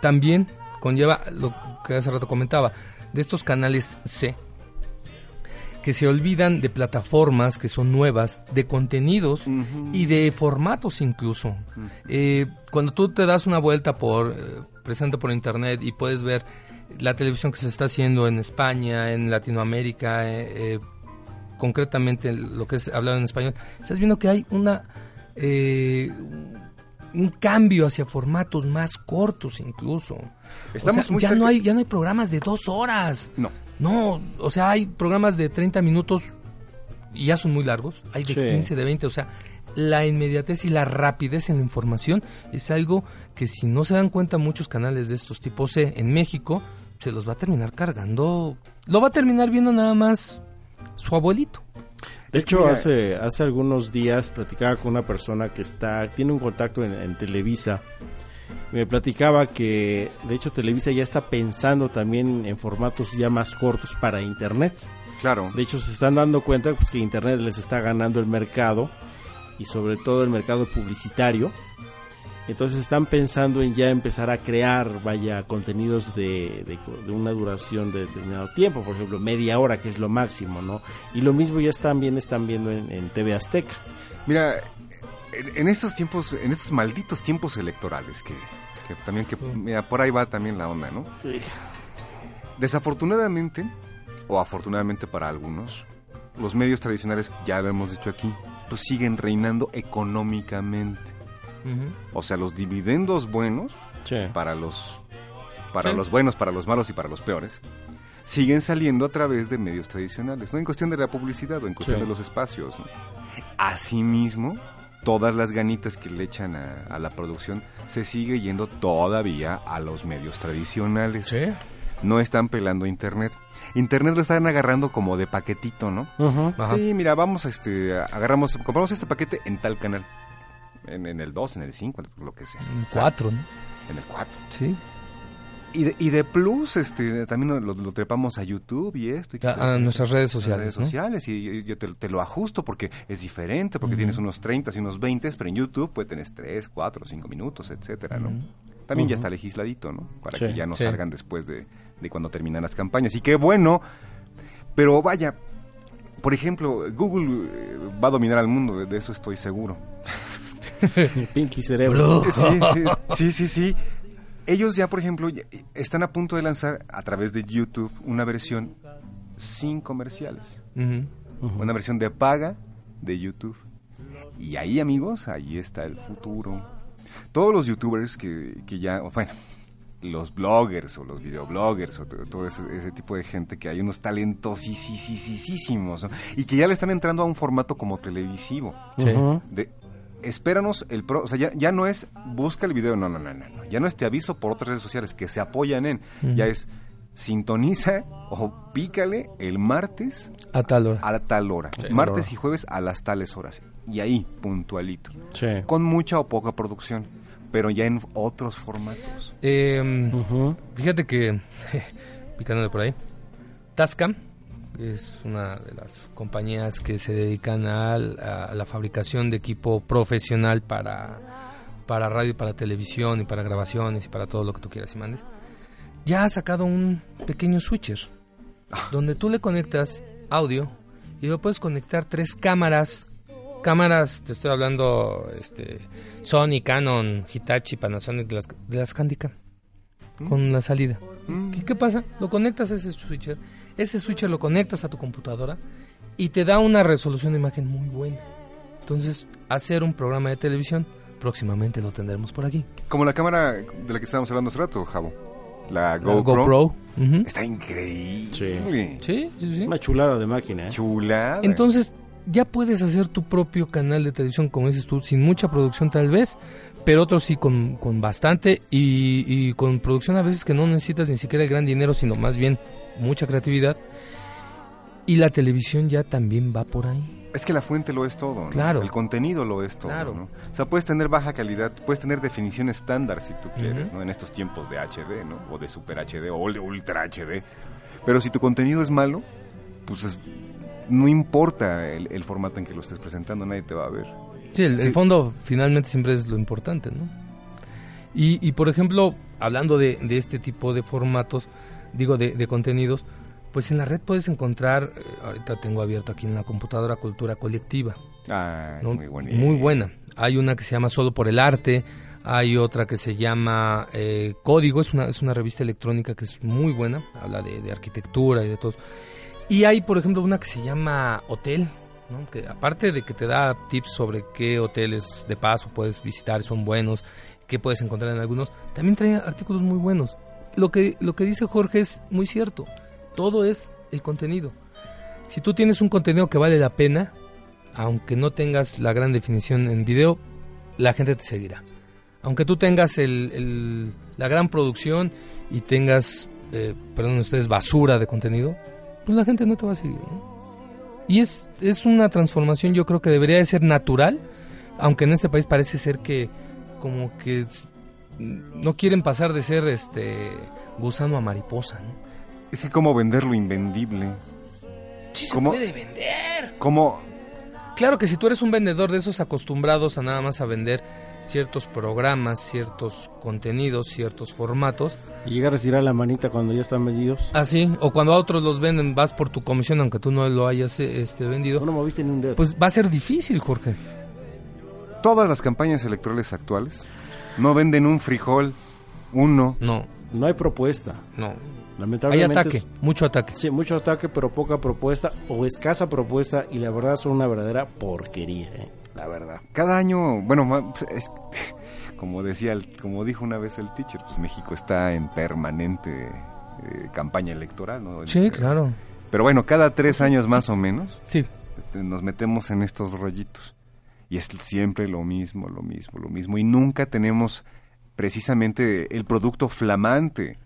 también conlleva lo que hace rato comentaba, de estos canales C, que se olvidan de plataformas que son nuevas, de contenidos y de formatos incluso. Eh, cuando tú te das una vuelta por, eh, presente por internet y puedes ver la televisión que se está haciendo en España, en Latinoamérica, eh, eh, concretamente lo que es hablado en español, estás viendo que hay una eh, un cambio hacia formatos más cortos incluso. Estamos O sea, muy ya cerca- no hay ya no hay programas de dos horas. No. No, o sea, hay programas de 30 minutos y ya son muy largos. Hay de Sí. 15, de 20. O sea, la inmediatez y la rapidez en la información es algo que si no se dan cuenta muchos canales de estos tipos C en México, se los va a terminar cargando. Lo va a terminar viendo nada más su abuelito. De Es hecho, mira- hace, hace algunos días platicaba con una persona que está tiene un contacto en, en Televisa. Me platicaba que, de hecho, Televisa ya está pensando también en formatos ya más cortos para Internet. Claro. De hecho, se están dando cuenta pues, que Internet les está ganando el mercado y sobre todo el mercado publicitario. Entonces están pensando en ya empezar a crear, vaya, contenidos de, de, de una duración de determinado tiempo, por ejemplo, media hora, que es lo máximo, ¿no? Y lo mismo ya están bien, están viendo en, en TV Azteca. Mira, en, en estos tiempos, en estos malditos tiempos electorales, que, que también, que mira, por ahí va también la onda, ¿no? Desafortunadamente, o afortunadamente para algunos, los medios tradicionales, ya lo hemos dicho aquí, pues siguen reinando económicamente. O sea, los dividendos buenos Sí. para los para Sí. los buenos, para los malos y para los peores, siguen saliendo a través de medios tradicionales, no en cuestión de la publicidad o en cuestión Sí. de los espacios. ¿no? Asimismo, todas las ganitas que le echan a, a la producción se sigue yendo todavía a los medios tradicionales. Sí. No están pelando internet. Internet lo están agarrando como de paquetito, ¿no? Ajá. Sí, mira, vamos, este, agarramos, compramos este paquete en tal canal. En, en el 2, en el 5, lo que sea. O sea, Cuatro, ¿no? En el 4. Sí. Y de, y de plus, este, también lo, lo trepamos a YouTube y esto. Y A, a nuestras redes sociales, redes ¿no? sociales y, y yo te, te lo ajusto porque es diferente, porque tienes unos 30 y unos 20, pero en YouTube pues tenés 3, 4, 5 minutos, etcétera, ¿no? También ya está legisladito, ¿no? Para Sí. que ya no Sí. salgan después de, de cuando terminan las campañas. Y qué bueno, pero vaya, por ejemplo, Google eh, va a dominar al mundo, de eso estoy seguro. [laughs] Pinky Cerebro. Sí, sí, [laughs] sí, sí, sí. Ellos ya, por ejemplo, ya- están a punto de lanzar a través de YouTube una versión sin comerciales. Una versión de paga de YouTube. Y ahí, amigos, ahí está el futuro. Todos los youtubers que, que ya, bueno, los bloggers o los videobloggers o to- todo ese, ese tipo de gente que hay unos talentosísimos ¿no? y que ya le están entrando a un formato como televisivo. Sí. De, espéranos el pro, o sea, ya, ya no es busca el video, no, no, no, no, no. ya no es te aviso por otras redes sociales que se apoyan en, ya es sintoniza o pícale el martes A tal hora. a tal hora, Sí. martes y jueves a las tales horas y ahí puntualito, Sí. con mucha o poca producción, pero ya en otros formatos. Eh, Ujú. Fíjate que, [laughs] picándole por ahí, Tascam es una de las compañías que se dedican al- a, la fabricación de equipo profesional para, para radio y para televisión y para grabaciones y para todo lo que tú quieras y mandes. Ya ha sacado un pequeño switcher donde tú le conectas audio y lo puedes conectar tres cámaras. Cámaras, te estoy hablando, este, Sony, Canon, Hitachi, Panasonic, de las, de las Handycam con la salida. ¿Qué, qué pasa? Lo conectas a ese switcher, ese switcher lo conectas a tu computadora y te da una resolución de imagen muy buena. Entonces, hacer un programa de televisión, próximamente lo tendremos por aquí. Como la cámara de la que estábamos hablando hace rato, Javo, la La GoPro, GoPro. Ujú. está increíble, Sí, sí, sí. Una chulada de máquina, ¿eh? chulada. Entonces, ya puedes hacer tu propio canal de televisión, como dices tú, sin mucha producción tal vez, pero otros sí con, con bastante y, y con producción a veces que no necesitas ni siquiera el gran dinero, sino más bien mucha creatividad. Y la televisión ya también va por ahí. Es que la fuente lo es todo, ¿no? Claro. El contenido lo es todo, Claro. ¿no? O sea, puedes tener baja calidad, puedes tener definición estándar si tú quieres. ¿no? En estos tiempos de HD, ¿no? O de Super HD o de Ultra HD. Pero si tu contenido es malo, pues es- no importa el, el formato en que lo estés presentando, nadie te va a ver. Sí, el, fondo finalmente siempre es lo importante, ¿no? Y, y, por ejemplo, hablando de, de este tipo de formatos, digo, de, de contenidos, pues en la red puedes encontrar, eh, ahorita tengo abierto aquí en la computadora Cultura Colectiva, ¿no? muy bonito. Muy buena. Hay una que se llama Solo por el Arte, hay otra que se llama eh, Código, es una, es una revista electrónica que es muy buena, habla de, de arquitectura y de todo. Y hay, por ejemplo, una que se llama Hotel, que aparte de que te da tips sobre qué hoteles de paso puedes visitar, son buenos, qué puedes encontrar en algunos, también trae artículos muy buenos. Lo que, lo que dice Jorge es muy cierto, todo es el contenido. Si tú tienes un contenido que vale la pena, aunque no tengas la gran definición en video, la gente te seguirá. Aunque tú tengas el- la gran producción y tengas, eh, perdón ustedes, basura de contenido, pues la gente no te va a seguir. ¿no? Y es, es una transformación yo creo que debería de ser natural, aunque en este país parece ser que como que no quieren pasar de ser este gusano a mariposa. ¿no? Es que cómo vender lo invendible. Sí ¿Cómo? se puede vender. Cómo... Claro que si tú eres un vendedor de esos acostumbrados a nada más a vender ciertos programas, ciertos contenidos, ciertos formatos, Y llegar a estirar la manita cuando ya están vendidos. así, o cuando a otros los venden, vas por tu comisión aunque tú no lo hayas eh, este, vendido, No moviste ni un dedo. pues va a ser difícil, Jorge. Todas las campañas electorales actuales no venden un frijol, uno, No, No hay propuesta. No. Hay Lamentablemente. ataque, es- mucho ataque. sí, mucho ataque, pero poca propuesta o escasa propuesta. Y la verdad son una verdadera porquería, ¿eh? La verdad. Cada año, bueno, pues, es- [laughs] como decía, como dijo una vez el teacher, pues México está en permanente eh, campaña electoral, ¿no? Sí, claro. Pero bueno, cada tres años más o menos Sí. este, nos metemos en estos rollitos. Y es siempre lo mismo, lo mismo, lo mismo. Y nunca tenemos precisamente el producto flamante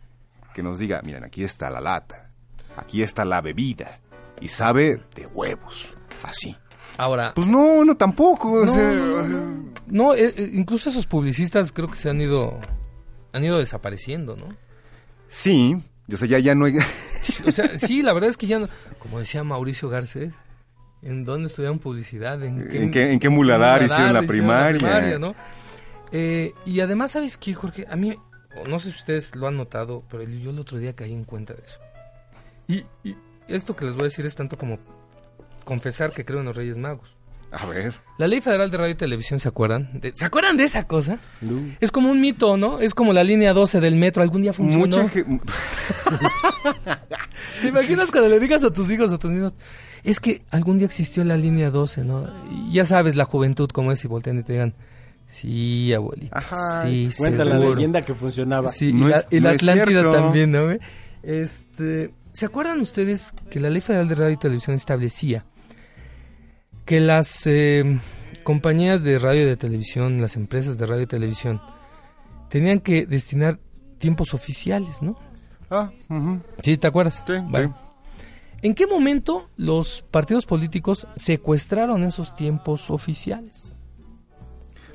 que nos diga, miren, aquí está la lata, aquí está la bebida, y sabe de huevos, así. Ahora, Pues no, no tampoco. o No, sea, eh, incluso esos publicistas creo que se han ido han ido desapareciendo, ¿no? Sí, o sea, ya, ya no hay... [laughs] O sea, sí, la verdad es que ya no, como decía Mauricio Garcés, ¿en dónde estudiaron publicidad? ¿En qué- en qué muladar hicieron la primaria? ¿no? Eh, y además, ¿sabes qué, Jorge? A mí, no sé si ustedes lo han notado, pero yo el otro día caí en cuenta de eso. Y, y esto que les voy a decir es tanto como confesar que creo en los Reyes Magos. A ver. La Ley Federal de Radio y Televisión, ¿se acuerdan? De- ¿Se acuerdan de esa cosa? Es como un mito, ¿no? Es como la línea 12 del metro, algún día funcionó. Mucha ge- [laughs] [laughs] ¿Te imaginas cuando le digas a tus hijos, a tus niños, es que algún día existió la línea 12, ¿no? Y ya sabes la juventud como es y voltean y te digan, sí, abuelita, Ajá, sí, Cuenta la seguro". leyenda que funcionaba. Sí, No y, la, y no Atlántida cierto. también, ¿no? Este, ¿Se acuerdan ustedes que la Ley Federal de Radio y Televisión establecía que las eh, compañías de radio y de televisión, las empresas de radio y televisión, tenían que destinar tiempos oficiales, ¿no? Ah, ujú. Sí, ¿te acuerdas? Sí, Bueno. ¿En qué momento los partidos políticos secuestraron esos tiempos oficiales?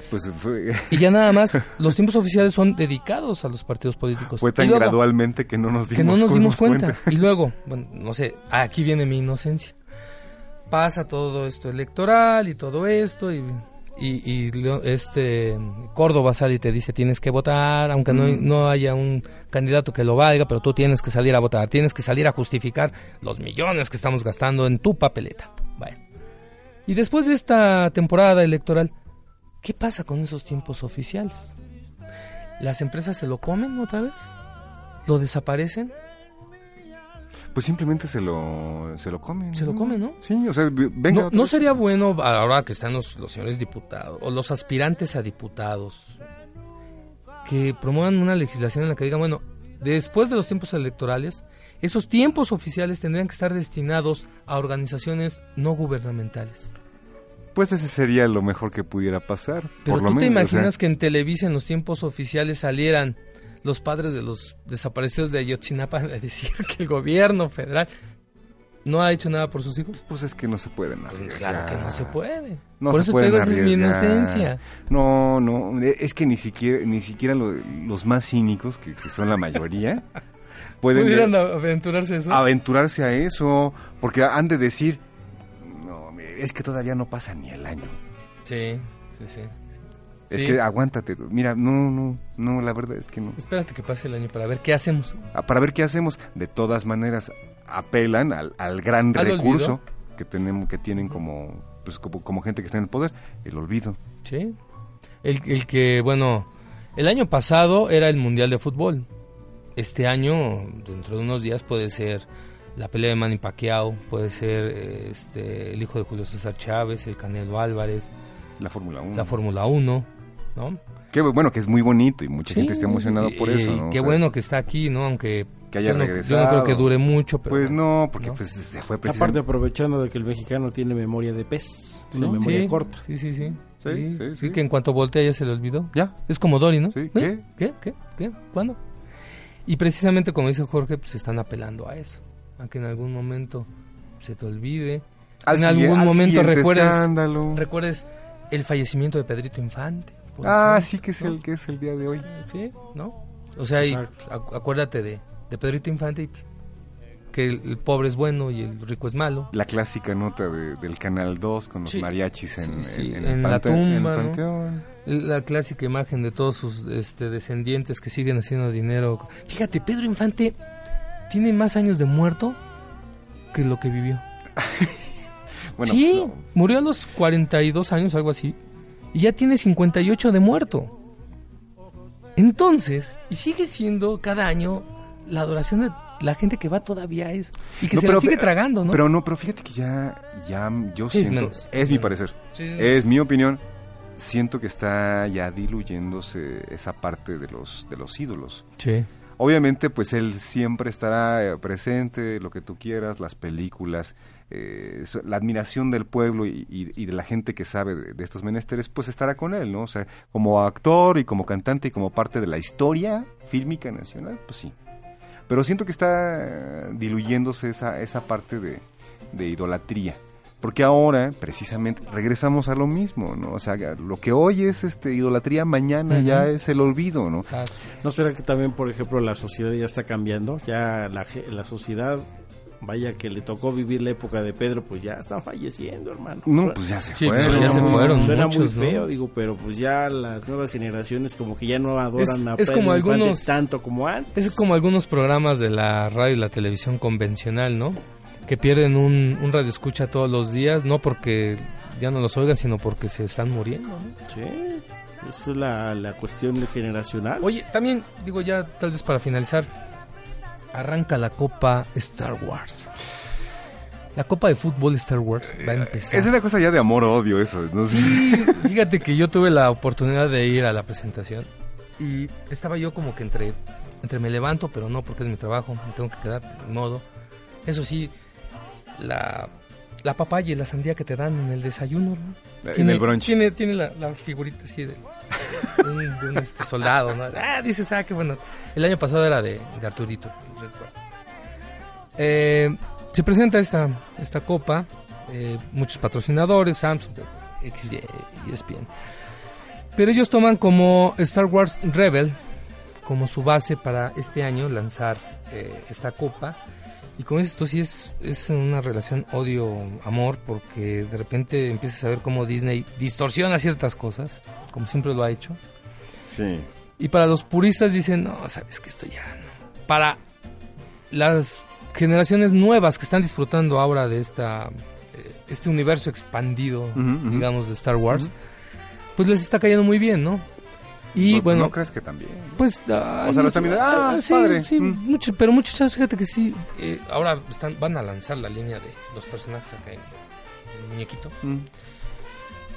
Pues fue, Y ya nada más, [laughs] los tiempos oficiales son dedicados a los partidos políticos. fue tan luego, gradualmente que no nos dimos, que no nos dimos cuenta. Y luego, bueno, no sé, aquí viene mi inocencia. Pasa todo esto electoral y todo esto y, y, y lo- este Córdoba sale y te dice tienes que votar, aunque no, no haya un candidato que lo valga, pero tú tienes que salir a votar, tienes que salir a justificar los millones que estamos gastando en tu papeleta. Bueno. Y después de esta temporada electoral, ¿qué pasa con esos tiempos oficiales? ¿Las empresas se lo comen otra vez? ¿Lo desaparecen? Pues simplemente se lo, se lo comen. Se lo comen, ¿no? Sí, o sea, venga. no, ¿no sería bueno, ahora que están los, los señores diputados, o los aspirantes a diputados, que promuevan una legislación en la que digan, bueno, después de los tiempos electorales, esos tiempos oficiales tendrían que estar destinados a organizaciones no gubernamentales. Pues ese sería lo mejor que pudiera pasar. Pero por lo tú te menos, o sea, imaginas que en Televisa en los tiempos oficiales salieran los padres de los desaparecidos de Ayotzinapa a decir que el gobierno federal no ha hecho nada por sus hijos? Pues es que no se pueden arriesgar. Claro que no se puede. No por se eso te pueden digo, esa es mi arriesgar. inocencia. No, no, es que ni siquiera, ni siquiera lo- los más cínicos, que, que son la mayoría, [laughs] pueden ¿Pudieran aventurarse a eso? aventurarse a eso, porque han de decir, no, es que todavía no pasa ni el año. Sí, sí, sí. Es que aguántate, mira, no, no, no, la verdad es que no. Espérate que pase el año para ver qué hacemos. Ah, Para ver qué hacemos, de todas maneras, apelan al, al gran ¿Al recurso que tenemos, que tienen como, pues, como, como gente que está en el poder, el olvido. Sí. El, el que, bueno, el año pasado era el Mundial de Fútbol. Este año, dentro de unos días, puede ser la pelea de Manny Pacquiao, puede ser este, el hijo de Julio César Chávez, el Canelo Álvarez, La Fórmula 1. la Fórmula 1, ¿no? Qué bueno que es muy bonito y mucha Sí, gente está emocionado por eso, y ¿no? qué O sea, bueno que está aquí, ¿no? Aunque que haya yo, no, yo regresado. no creo que dure mucho, pero... Pues no, porque ¿no? pues se fue Aparte precisamente... aprovechando de que el mexicano tiene memoria de pez, una Sí. memoria sí, corta. Sí, sí, sí. Sí, Sí, sí, sí, sí. que en cuanto voltea ya se le olvidó. Ya, Es como Dory, ¿no? Sí, ¿Eh? ¿qué? ¿Qué? ¿Qué? ¿Qué? ¿Cuándo? Y precisamente como dice Jorge, pues están apelando a eso. A que en algún momento se te olvide. Al en algún al momento recuerdes, escándalo. recuerdes el fallecimiento de Pedrito Infante. Por Ah, ejemplo, sí que es ¿no? el que es el día de hoy. Sí, ¿no? O sea, y, acuérdate de, de Pedrito Infante y que el, el pobre es bueno y el rico es malo. La clásica nota de- del Canal 2 con los Sí, mariachis en, sí, sí, en, en el la el tumba, ¿no? panteón. La clásica imagen de todos sus este, descendientes que siguen haciendo dinero. Fíjate, Pedro Infante tiene más años de muerto que lo que vivió. [laughs] Bueno, sí, pues, no. murió a los 42 años, algo así. Y ya tiene 58 de muerto. Entonces, y sigue siendo cada año la adoración de la gente que va todavía a eso. Y que No, se pero la sigue tragando, ¿no? Pero no, pero fíjate que ya, ya yo Sí, es siento, menos. es mi parecer, Sí, sí. es mi opinión, siento que está ya diluyéndose esa parte de los, de los ídolos. Sí. Obviamente, pues él siempre estará eh, presente, lo que tú quieras, las películas, eh, la admiración del pueblo y, y- y de la gente que sabe de, de estos menesteres, pues estará con él, ¿no? O sea, como actor y como cantante y como parte de la historia fílmica nacional, pues sí. Pero siento que está diluyéndose esa, esa parte de, de idolatría. Porque ahora, precisamente, regresamos a lo mismo, ¿no? O sea, lo que hoy es este idolatría, mañana ya es el olvido, ¿no? Exacto. ¿No será que también, por ejemplo, la sociedad ya está cambiando? Ya la, la sociedad, vaya que le tocó vivir la época de Pedro, pues ya están falleciendo, hermano. No, Suena- pues ya se Sí, fueron. ya se muy- fueron Suena muchos, ¿no? muy feo, digo, pero pues ya las nuevas generaciones como que ya no adoran Es- a es Pedro como Infante algunos- tanto como antes. Es como algunos programas de la radio y la televisión convencional, ¿no? Que pierden un, un radio escucha todos los días, no porque ya no los oigan, sino porque se están muriendo, ¿no? Sí, esa es la, la cuestión generacional. Oye, también, digo ya, tal vez para finalizar, arranca la Copa Star Wars. La Copa de Fútbol Star Wars va a empezar. Es una cosa ya de amor-odio eso. ¿no? Sí, [laughs] fíjate que yo tuve la oportunidad de ir a la presentación y estaba yo como que entre, entre me levanto, pero no porque es mi trabajo, me tengo que quedar de modo. Eso sí, la, la papaya y la sandía que te dan en el desayuno, ¿no? En el brunch. Tiene, tiene la, la figurita así de, de un, de un, este, soldado, ¿no? Ah, dices, ah, qué bueno. El año pasado era de, de Arturito, Eh, se presenta esta, esta copa, eh, muchos patrocinadores, Samsung, XY, ESPN. Pero ellos toman como Star Wars Rebel, como su base para este año lanzar eh, esta copa. Y con esto sí es, es una relación odio-amor, porque de repente empiezas a ver cómo Disney distorsiona ciertas cosas, como siempre lo ha hecho. Sí. Y para los puristas dicen, no, sabes que esto ya no. Para las generaciones nuevas que están disfrutando ahora de esta eh, este universo expandido, digamos, de Star Wars, pues les está cayendo muy bien, ¿no? Y No- bueno, ¿No crees que también? pues... ah, O sea, lo mucho- están viendo, ah, sí, padre. sí, Mm. mucho- pero muchos chavos, fíjate que sí, eh, ahora están, van a lanzar la línea de los personajes acá en el muñequito. Mm.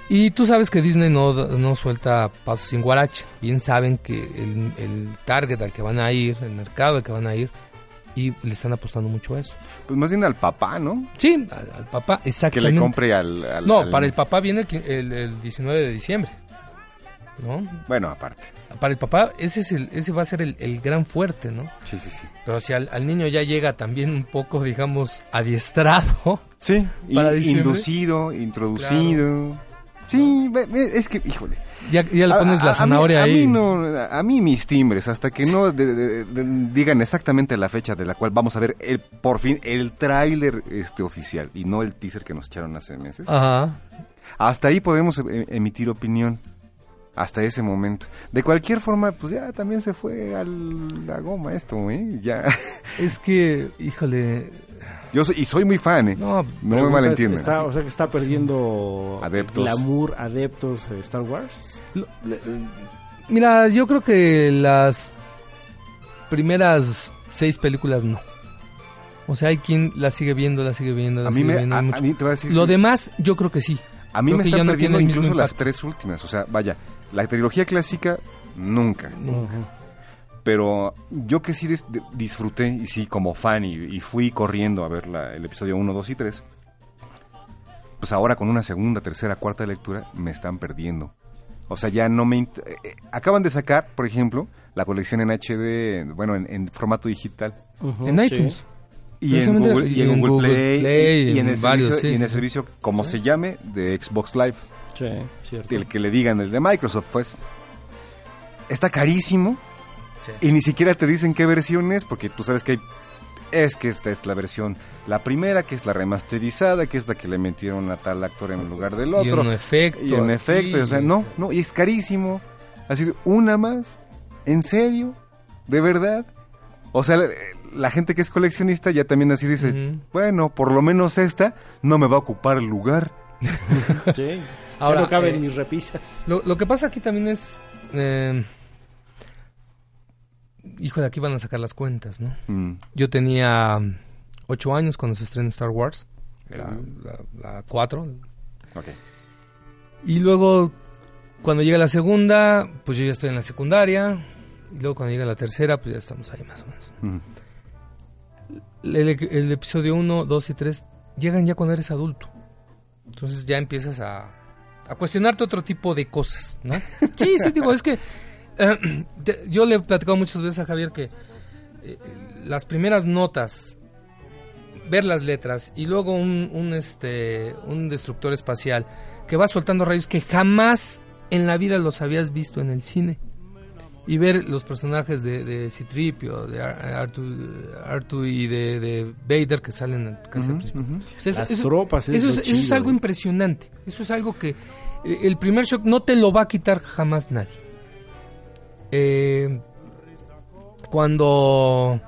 Y tú sabes que Disney no, no suelta pasos sin guarache. Bien saben que el, el target al que van a ir, el mercado al que van a ir, y le están apostando mucho a eso. Pues más bien al papá, ¿no? Sí, al, al papá, Que exactamente. le compre al... al- No, al- para el papá viene el, el, el 19 de diciembre. ¿No? Bueno, aparte. Para el papá ese, es el, ese va a ser el, el gran fuerte, ¿no? Sí, sí, sí. Pero si al, al niño ya llega también un poco, digamos, adiestrado. Sí, [laughs] Para inducido, introducido. Sí, es que, híjole. Ya, ya le A- pones a- la a mí- zanahoria a ahí. Mí no, a mí mis timbres, hasta que no de- de- de- digan exactamente la fecha de la cual vamos a ver el, por fin el tráiler este oficial y no el teaser que nos echaron hace meses. Ajá. Hasta ahí podemos e- emitir opinión. Hasta ese momento. De cualquier forma, pues ya también se fue a la goma esto, ¿eh? Ya. Es que, híjole, Yo soy, y soy muy fan, ¿eh? no, No me malentiendan. está- o sea que está perdiendo Adeptos. glamour, adeptos de Star Wars. Le- Mira, yo creo que las primeras seis películas no. O sea, hay quien la sigue viendo, la sigue viendo, la A mí, sigue me, viendo a, mucho. a mí te voy a decir. Lo que- demás, yo creo que sí. A mí creo me están no perdiendo incluso las tres últimas. O sea, vaya, la trilogía clásica, nunca. Nunca. Pero yo que sí disfruté, y sí, como fan, y, y fui corriendo a ver la- el episodio 1, 2 y 3, pues ahora con una segunda, tercera, cuarta lectura, me están perdiendo. O sea, ya no me... eh, eh, acaban de sacar, por ejemplo, la colección en HD, bueno, en, en formato digital. En Sí. iTunes. Y en, Google, y y en Google Google Play, Play, y, y en el varios, servicio, sí, y en el sí. servicio, como se llame, de Xbox Live. Sí, cierto. el que le digan el de Microsoft, pues está carísimo Sí. y ni siquiera te dicen qué versión es, porque tú sabes que hay, es que esta es la versión, la primera, que es la remasterizada, que es la que le metieron a tal actor en lugar del Y otro. un efecto. Y en aquí, efecto, o sea, no, no, y es carísimo. Así, de, una más, ¿en serio? ¿De verdad? O sea, la, la gente que es coleccionista ya también así dice, Ujú. bueno, por lo menos esta no me va a ocupar el lugar. Sí. Ahora, ya no caben eh, mis repisas. Lo, lo que pasa aquí también es... eh, hijo de aquí van a sacar las cuentas, ¿no? Mm. Yo tenía mm, ocho años cuando se estrenó Star Wars, la, la, la cuatro, Ok. Y luego, cuando llega la segunda, pues yo ya estoy en la secundaria. Y luego cuando llega la tercera, pues ya estamos ahí más o menos. Ujú. El, el episodio 1, 2 y 3 llegan ya cuando eres adulto. Entonces ya empiezas a, a cuestionarte otro tipo de cosas, ¿no? [laughs] Sí, sí, digo, es que [clears throat] yo le he platicado muchas veces a Javier que eh, las primeras notas, ver las letras y luego un, un, este, un destructor espacial que va soltando rayos que jamás en la vida los habías visto en el cine. Y ver los personajes de, de Citripio, de Ar- Artu, Artu y de, de Vader que salen casi al. O sea, eso- Las eso- tropas, es eso, es, eso es chido, algo eh. impresionante. Eso es algo que eh, el primer shock no te lo va a quitar jamás nadie. Eh, cuando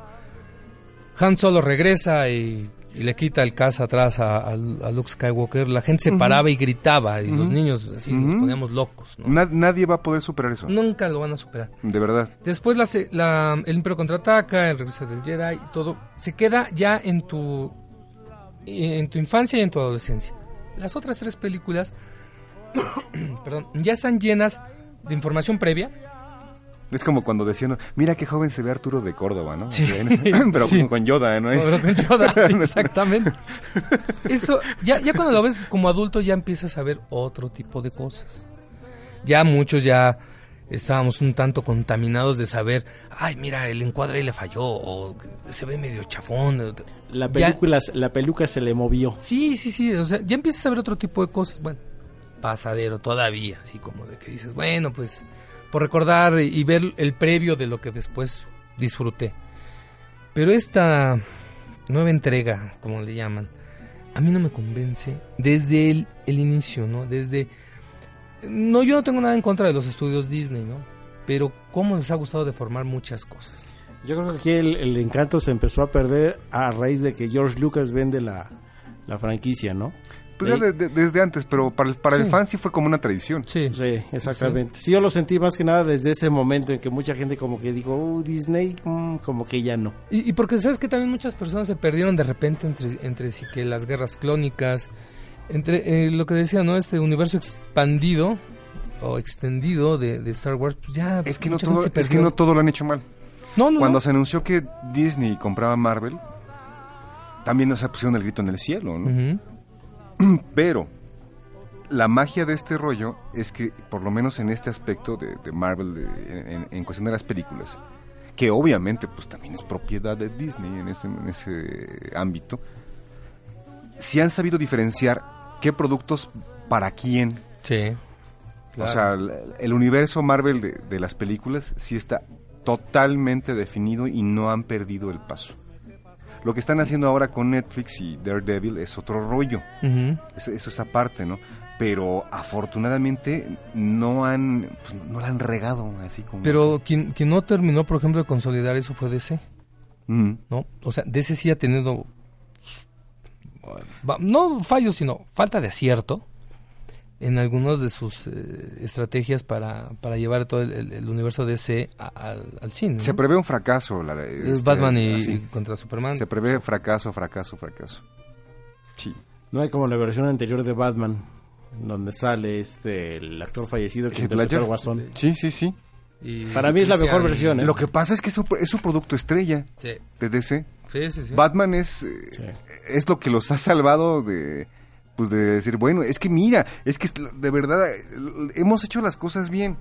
Han Solo regresa y, y le quita el casa atrás a, a- a Luke Skywalker, la gente se paraba y gritaba y los niños así nos poníamos locos. ¿no? Na- nadie va a poder superar eso. Nunca lo van a superar. De verdad. Después la, la- el Imperio contraataca, el regreso del Jedi y todo se queda ya en tu en tu infancia y en tu adolescencia. Las otras tres películas, [coughs] perdón, ya están llenas de información previa. Es como cuando decían, mira qué joven se ve Arturo de Córdoba, ¿no? Sí. [laughs] Pero Sí. con, con Yoda, ¿no? Pero con Yoda, [laughs] sí, exactamente. Eso, ya, ya cuando lo ves como adulto ya empiezas a ver otro tipo de cosas. Ya muchos ya estábamos un tanto contaminados de saber, ay, mira, el encuadre le falló, o se ve medio chafón. La Ya- película, la peluca se le movió. Sí, sí, sí, o sea, ya empiezas a ver otro tipo de cosas. Bueno, pasadero todavía, así como de que dices, bueno, pues por recordar y ver el previo de lo que después disfruté. Pero esta nueva entrega, como le llaman, a mí no me convence desde el, inicio, ¿no? Desde... No, yo no tengo nada en contra de los estudios Disney, ¿no? Pero cómo les ha gustado deformar muchas cosas. Yo creo que aquí el, el encanto se empezó a perder a raíz de que George Lucas vende la, la franquicia, ¿no? Pues ya de- de- desde antes, pero para el, para el fan sí fue como una tradición. Sí. Sí, exactamente. Sí. yo lo sentí más que nada desde ese momento en que mucha gente como que dijo, oh, Disney, mm, como que ya no. Y, y porque sabes que también muchas personas se perdieron de repente entre, entre sí que las guerras clónicas, entre eh, lo que decía, ¿no? Este universo expandido o extendido de, de Star Wars, pues ya Es que, no todo, es que no todo lo han hecho mal. no, no, Cuando no. se anunció que Disney compraba Marvel, también se pusieron el grito en el cielo, ¿no? Ujú. [clears throat] Pero la magia de este rollo es que, por lo menos en este aspecto de, de Marvel, de- en, en cuestión de las películas, que obviamente pues también es propiedad de Disney en ese, en ese ámbito, si han sabido diferenciar qué productos para quién. Sí. O sea, el, el universo Marvel de, de las películas sí está totalmente definido y no han perdido el paso. Lo que están haciendo ahora con Netflix y Daredevil es otro rollo. Eso, eso es aparte, ¿no? Pero afortunadamente no han, pues, no la han regado así como. Pero quien, quien no terminó, por ejemplo, de consolidar eso fue DC. ¿no? O sea, DC sí ha tenido, no fallos, sino falta de acierto en algunas de sus eh, estrategias para, para llevar todo el, el- el universo DC a- al, al cine. ¿no? Se prevé un fracaso. La, Es este, Batman y, contra Superman. Se prevé fracaso, fracaso, fracaso. Sí. No hay como la versión anterior de Batman, donde sale este el actor fallecido que interpretó al Guasón. Sí, sí, sí. Y Para mí es la mejor versión, ¿eh? Lo que pasa es que es su, es su producto estrella Sí, de DC. sí, sí. sí. Batman es, eh, Sí. es lo que los ha salvado de pues de decir, bueno, es que mira, es que de verdad hemos hecho las cosas bien.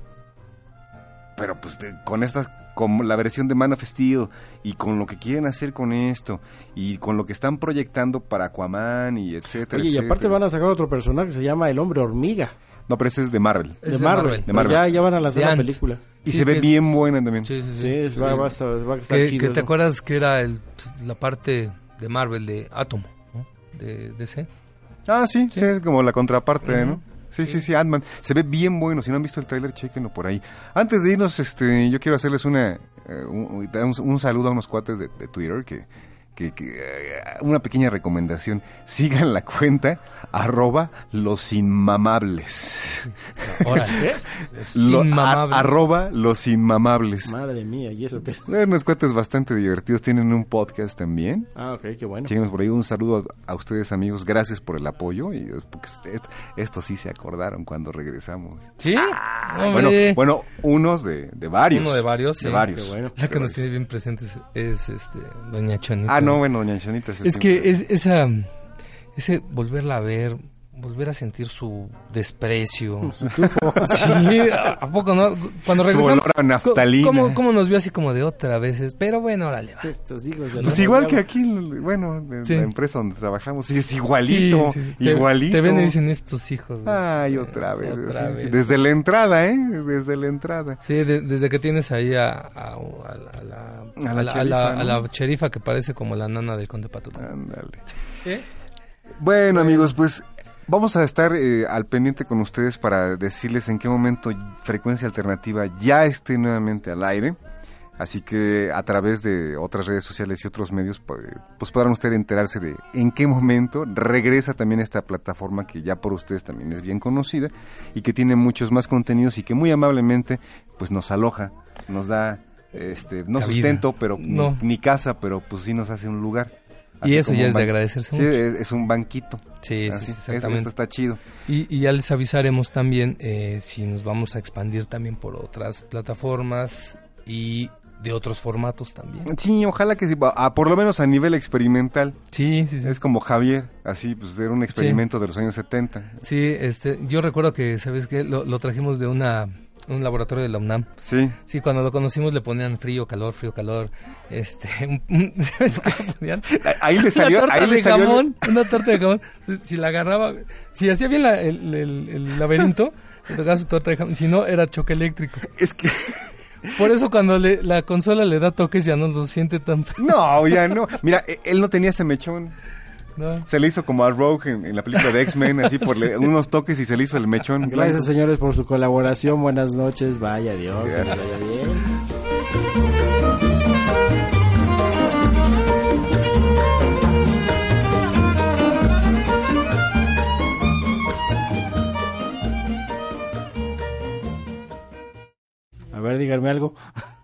Pero pues de- con estas como la versión de Man of Steel y con lo que quieren hacer con esto y con lo que están proyectando para Aquaman y etcétera. Oye, y aparte etcétera. van a sacar otro personaje que se llama el Hombre Hormiga, No, pero ese es de Marvel. Es de Marvel. Marvel. De Pero Marvel. Ya, ya van a lanzar la película. Y Sí, se ve es- bien buena también. Sí, sí, sí. Sí, es- va, va a estar, va a estar Que, chido. que te acuerdas que era el, la parte de Marvel de Atom, ¿no? De DC. Ah, sí, sí, es como la contraparte. ¿no? Sí, sí, sí, Ant-Man. Se ve bien bueno. Si no han visto el tráiler, chequenlo por ahí. Antes de irnos, este, yo quiero hacerles una, eh, un, un- un saludo a unos cuates de, de Twitter que, que, que, eh, una pequeña recomendación, sigan la cuenta arroba los inmamables. [laughs] Órale. Es Lo- a- inmamable. arroba los inmamables. Madre mía, ¿y eso qué es? Eh, Unos cuates bastante divertidos, tienen un podcast también. Ah, ok, qué bueno. Síguenos por ahí, un saludo a, a ustedes amigos, gracias por el apoyo y porque est- esto sí se acordaron cuando regresamos. ¿Sí? Bueno, Hombre. bueno, unos de, de varios. Uno de varios, De varios. Qué bueno. La que nos tiene bien presentes es este Doña Chonita. Ah, no, bueno, doña Chanita. Es que es esa ese volverla a ver, volver a sentir su desprecio. [laughs] Su tufo. Sí, ¿a poco no? Cuando Su regresamos olor a naftalina. ¿cómo, cómo nos vio así como de otra veces? Pero bueno, órale. va. Estos hijos de Pues igual que aquí, bueno, en Sí. la empresa donde trabajamos, es igualito, Sí, sí, sí. Te- igualito. Te, ven y dicen estos hijos. Ay, otra vez. Otra sí, sí, vez. Desde la entrada, ¿eh? Desde la entrada. Sí, de- desde que tienes ahí a, a- a la, a la- A la a la- a sherifa, la- ¿no? a la sherifa que parece como la nana del conde Patuta. Ándale. ¿Sí? Bueno, amigos, pues vamos a estar eh, al pendiente con ustedes para decirles en qué momento Frecuencia Alternativa ya esté nuevamente al aire. Así que a través de otras redes sociales y otros medios, pues, pues podrán ustedes enterarse de en qué momento regresa también esta plataforma que ya por ustedes también es bien conocida y que tiene muchos más contenidos y que muy amablemente pues nos aloja, nos da este no sustento, pero No. ni, ni casa, pero pues sí nos hace un lugar. Y eso ya es de agradecerse Sí, mucho. es, es un banquito. Sí, sí, Así, sí, es- exactamente. esto está chido. Y, y ya les avisaremos también eh, si nos vamos a expandir también por otras plataformas y de otros formatos también. Sí, ojalá que sí, por lo menos a nivel experimental. Sí, sí, sí. Es como Javier, así, pues era un experimento de los años 70. Sí, este, yo recuerdo que, ¿sabes qué? Lo, lo trajimos de una un laboratorio de la UNAM. Sí, Sí, cuando lo conocimos le ponían frío, calor, frío, calor. Este, [laughs] ¿sabes qué le ponían? [laughs] ahí le salió, una torta ahí le de el- jamón, una torta de jamón. Si la agarraba, si hacía bien la- el, el- el laberinto, le tocaba su torta de jamón. Si no, era choque eléctrico. Es que, Por eso cuando le- la consola le da toques ya no lo siente tan... no, ya no. [laughs] Mira, e- él no tenía ese mechón. ¿No? Se le hizo como a Rogue en, en la película de X-Men, así por [laughs] le- unos toques y se le hizo el mechón. Gracias, señores, por su colaboración. Buenas noches. Vaya Dios, vaya bien. A ver, díganme algo. [laughs]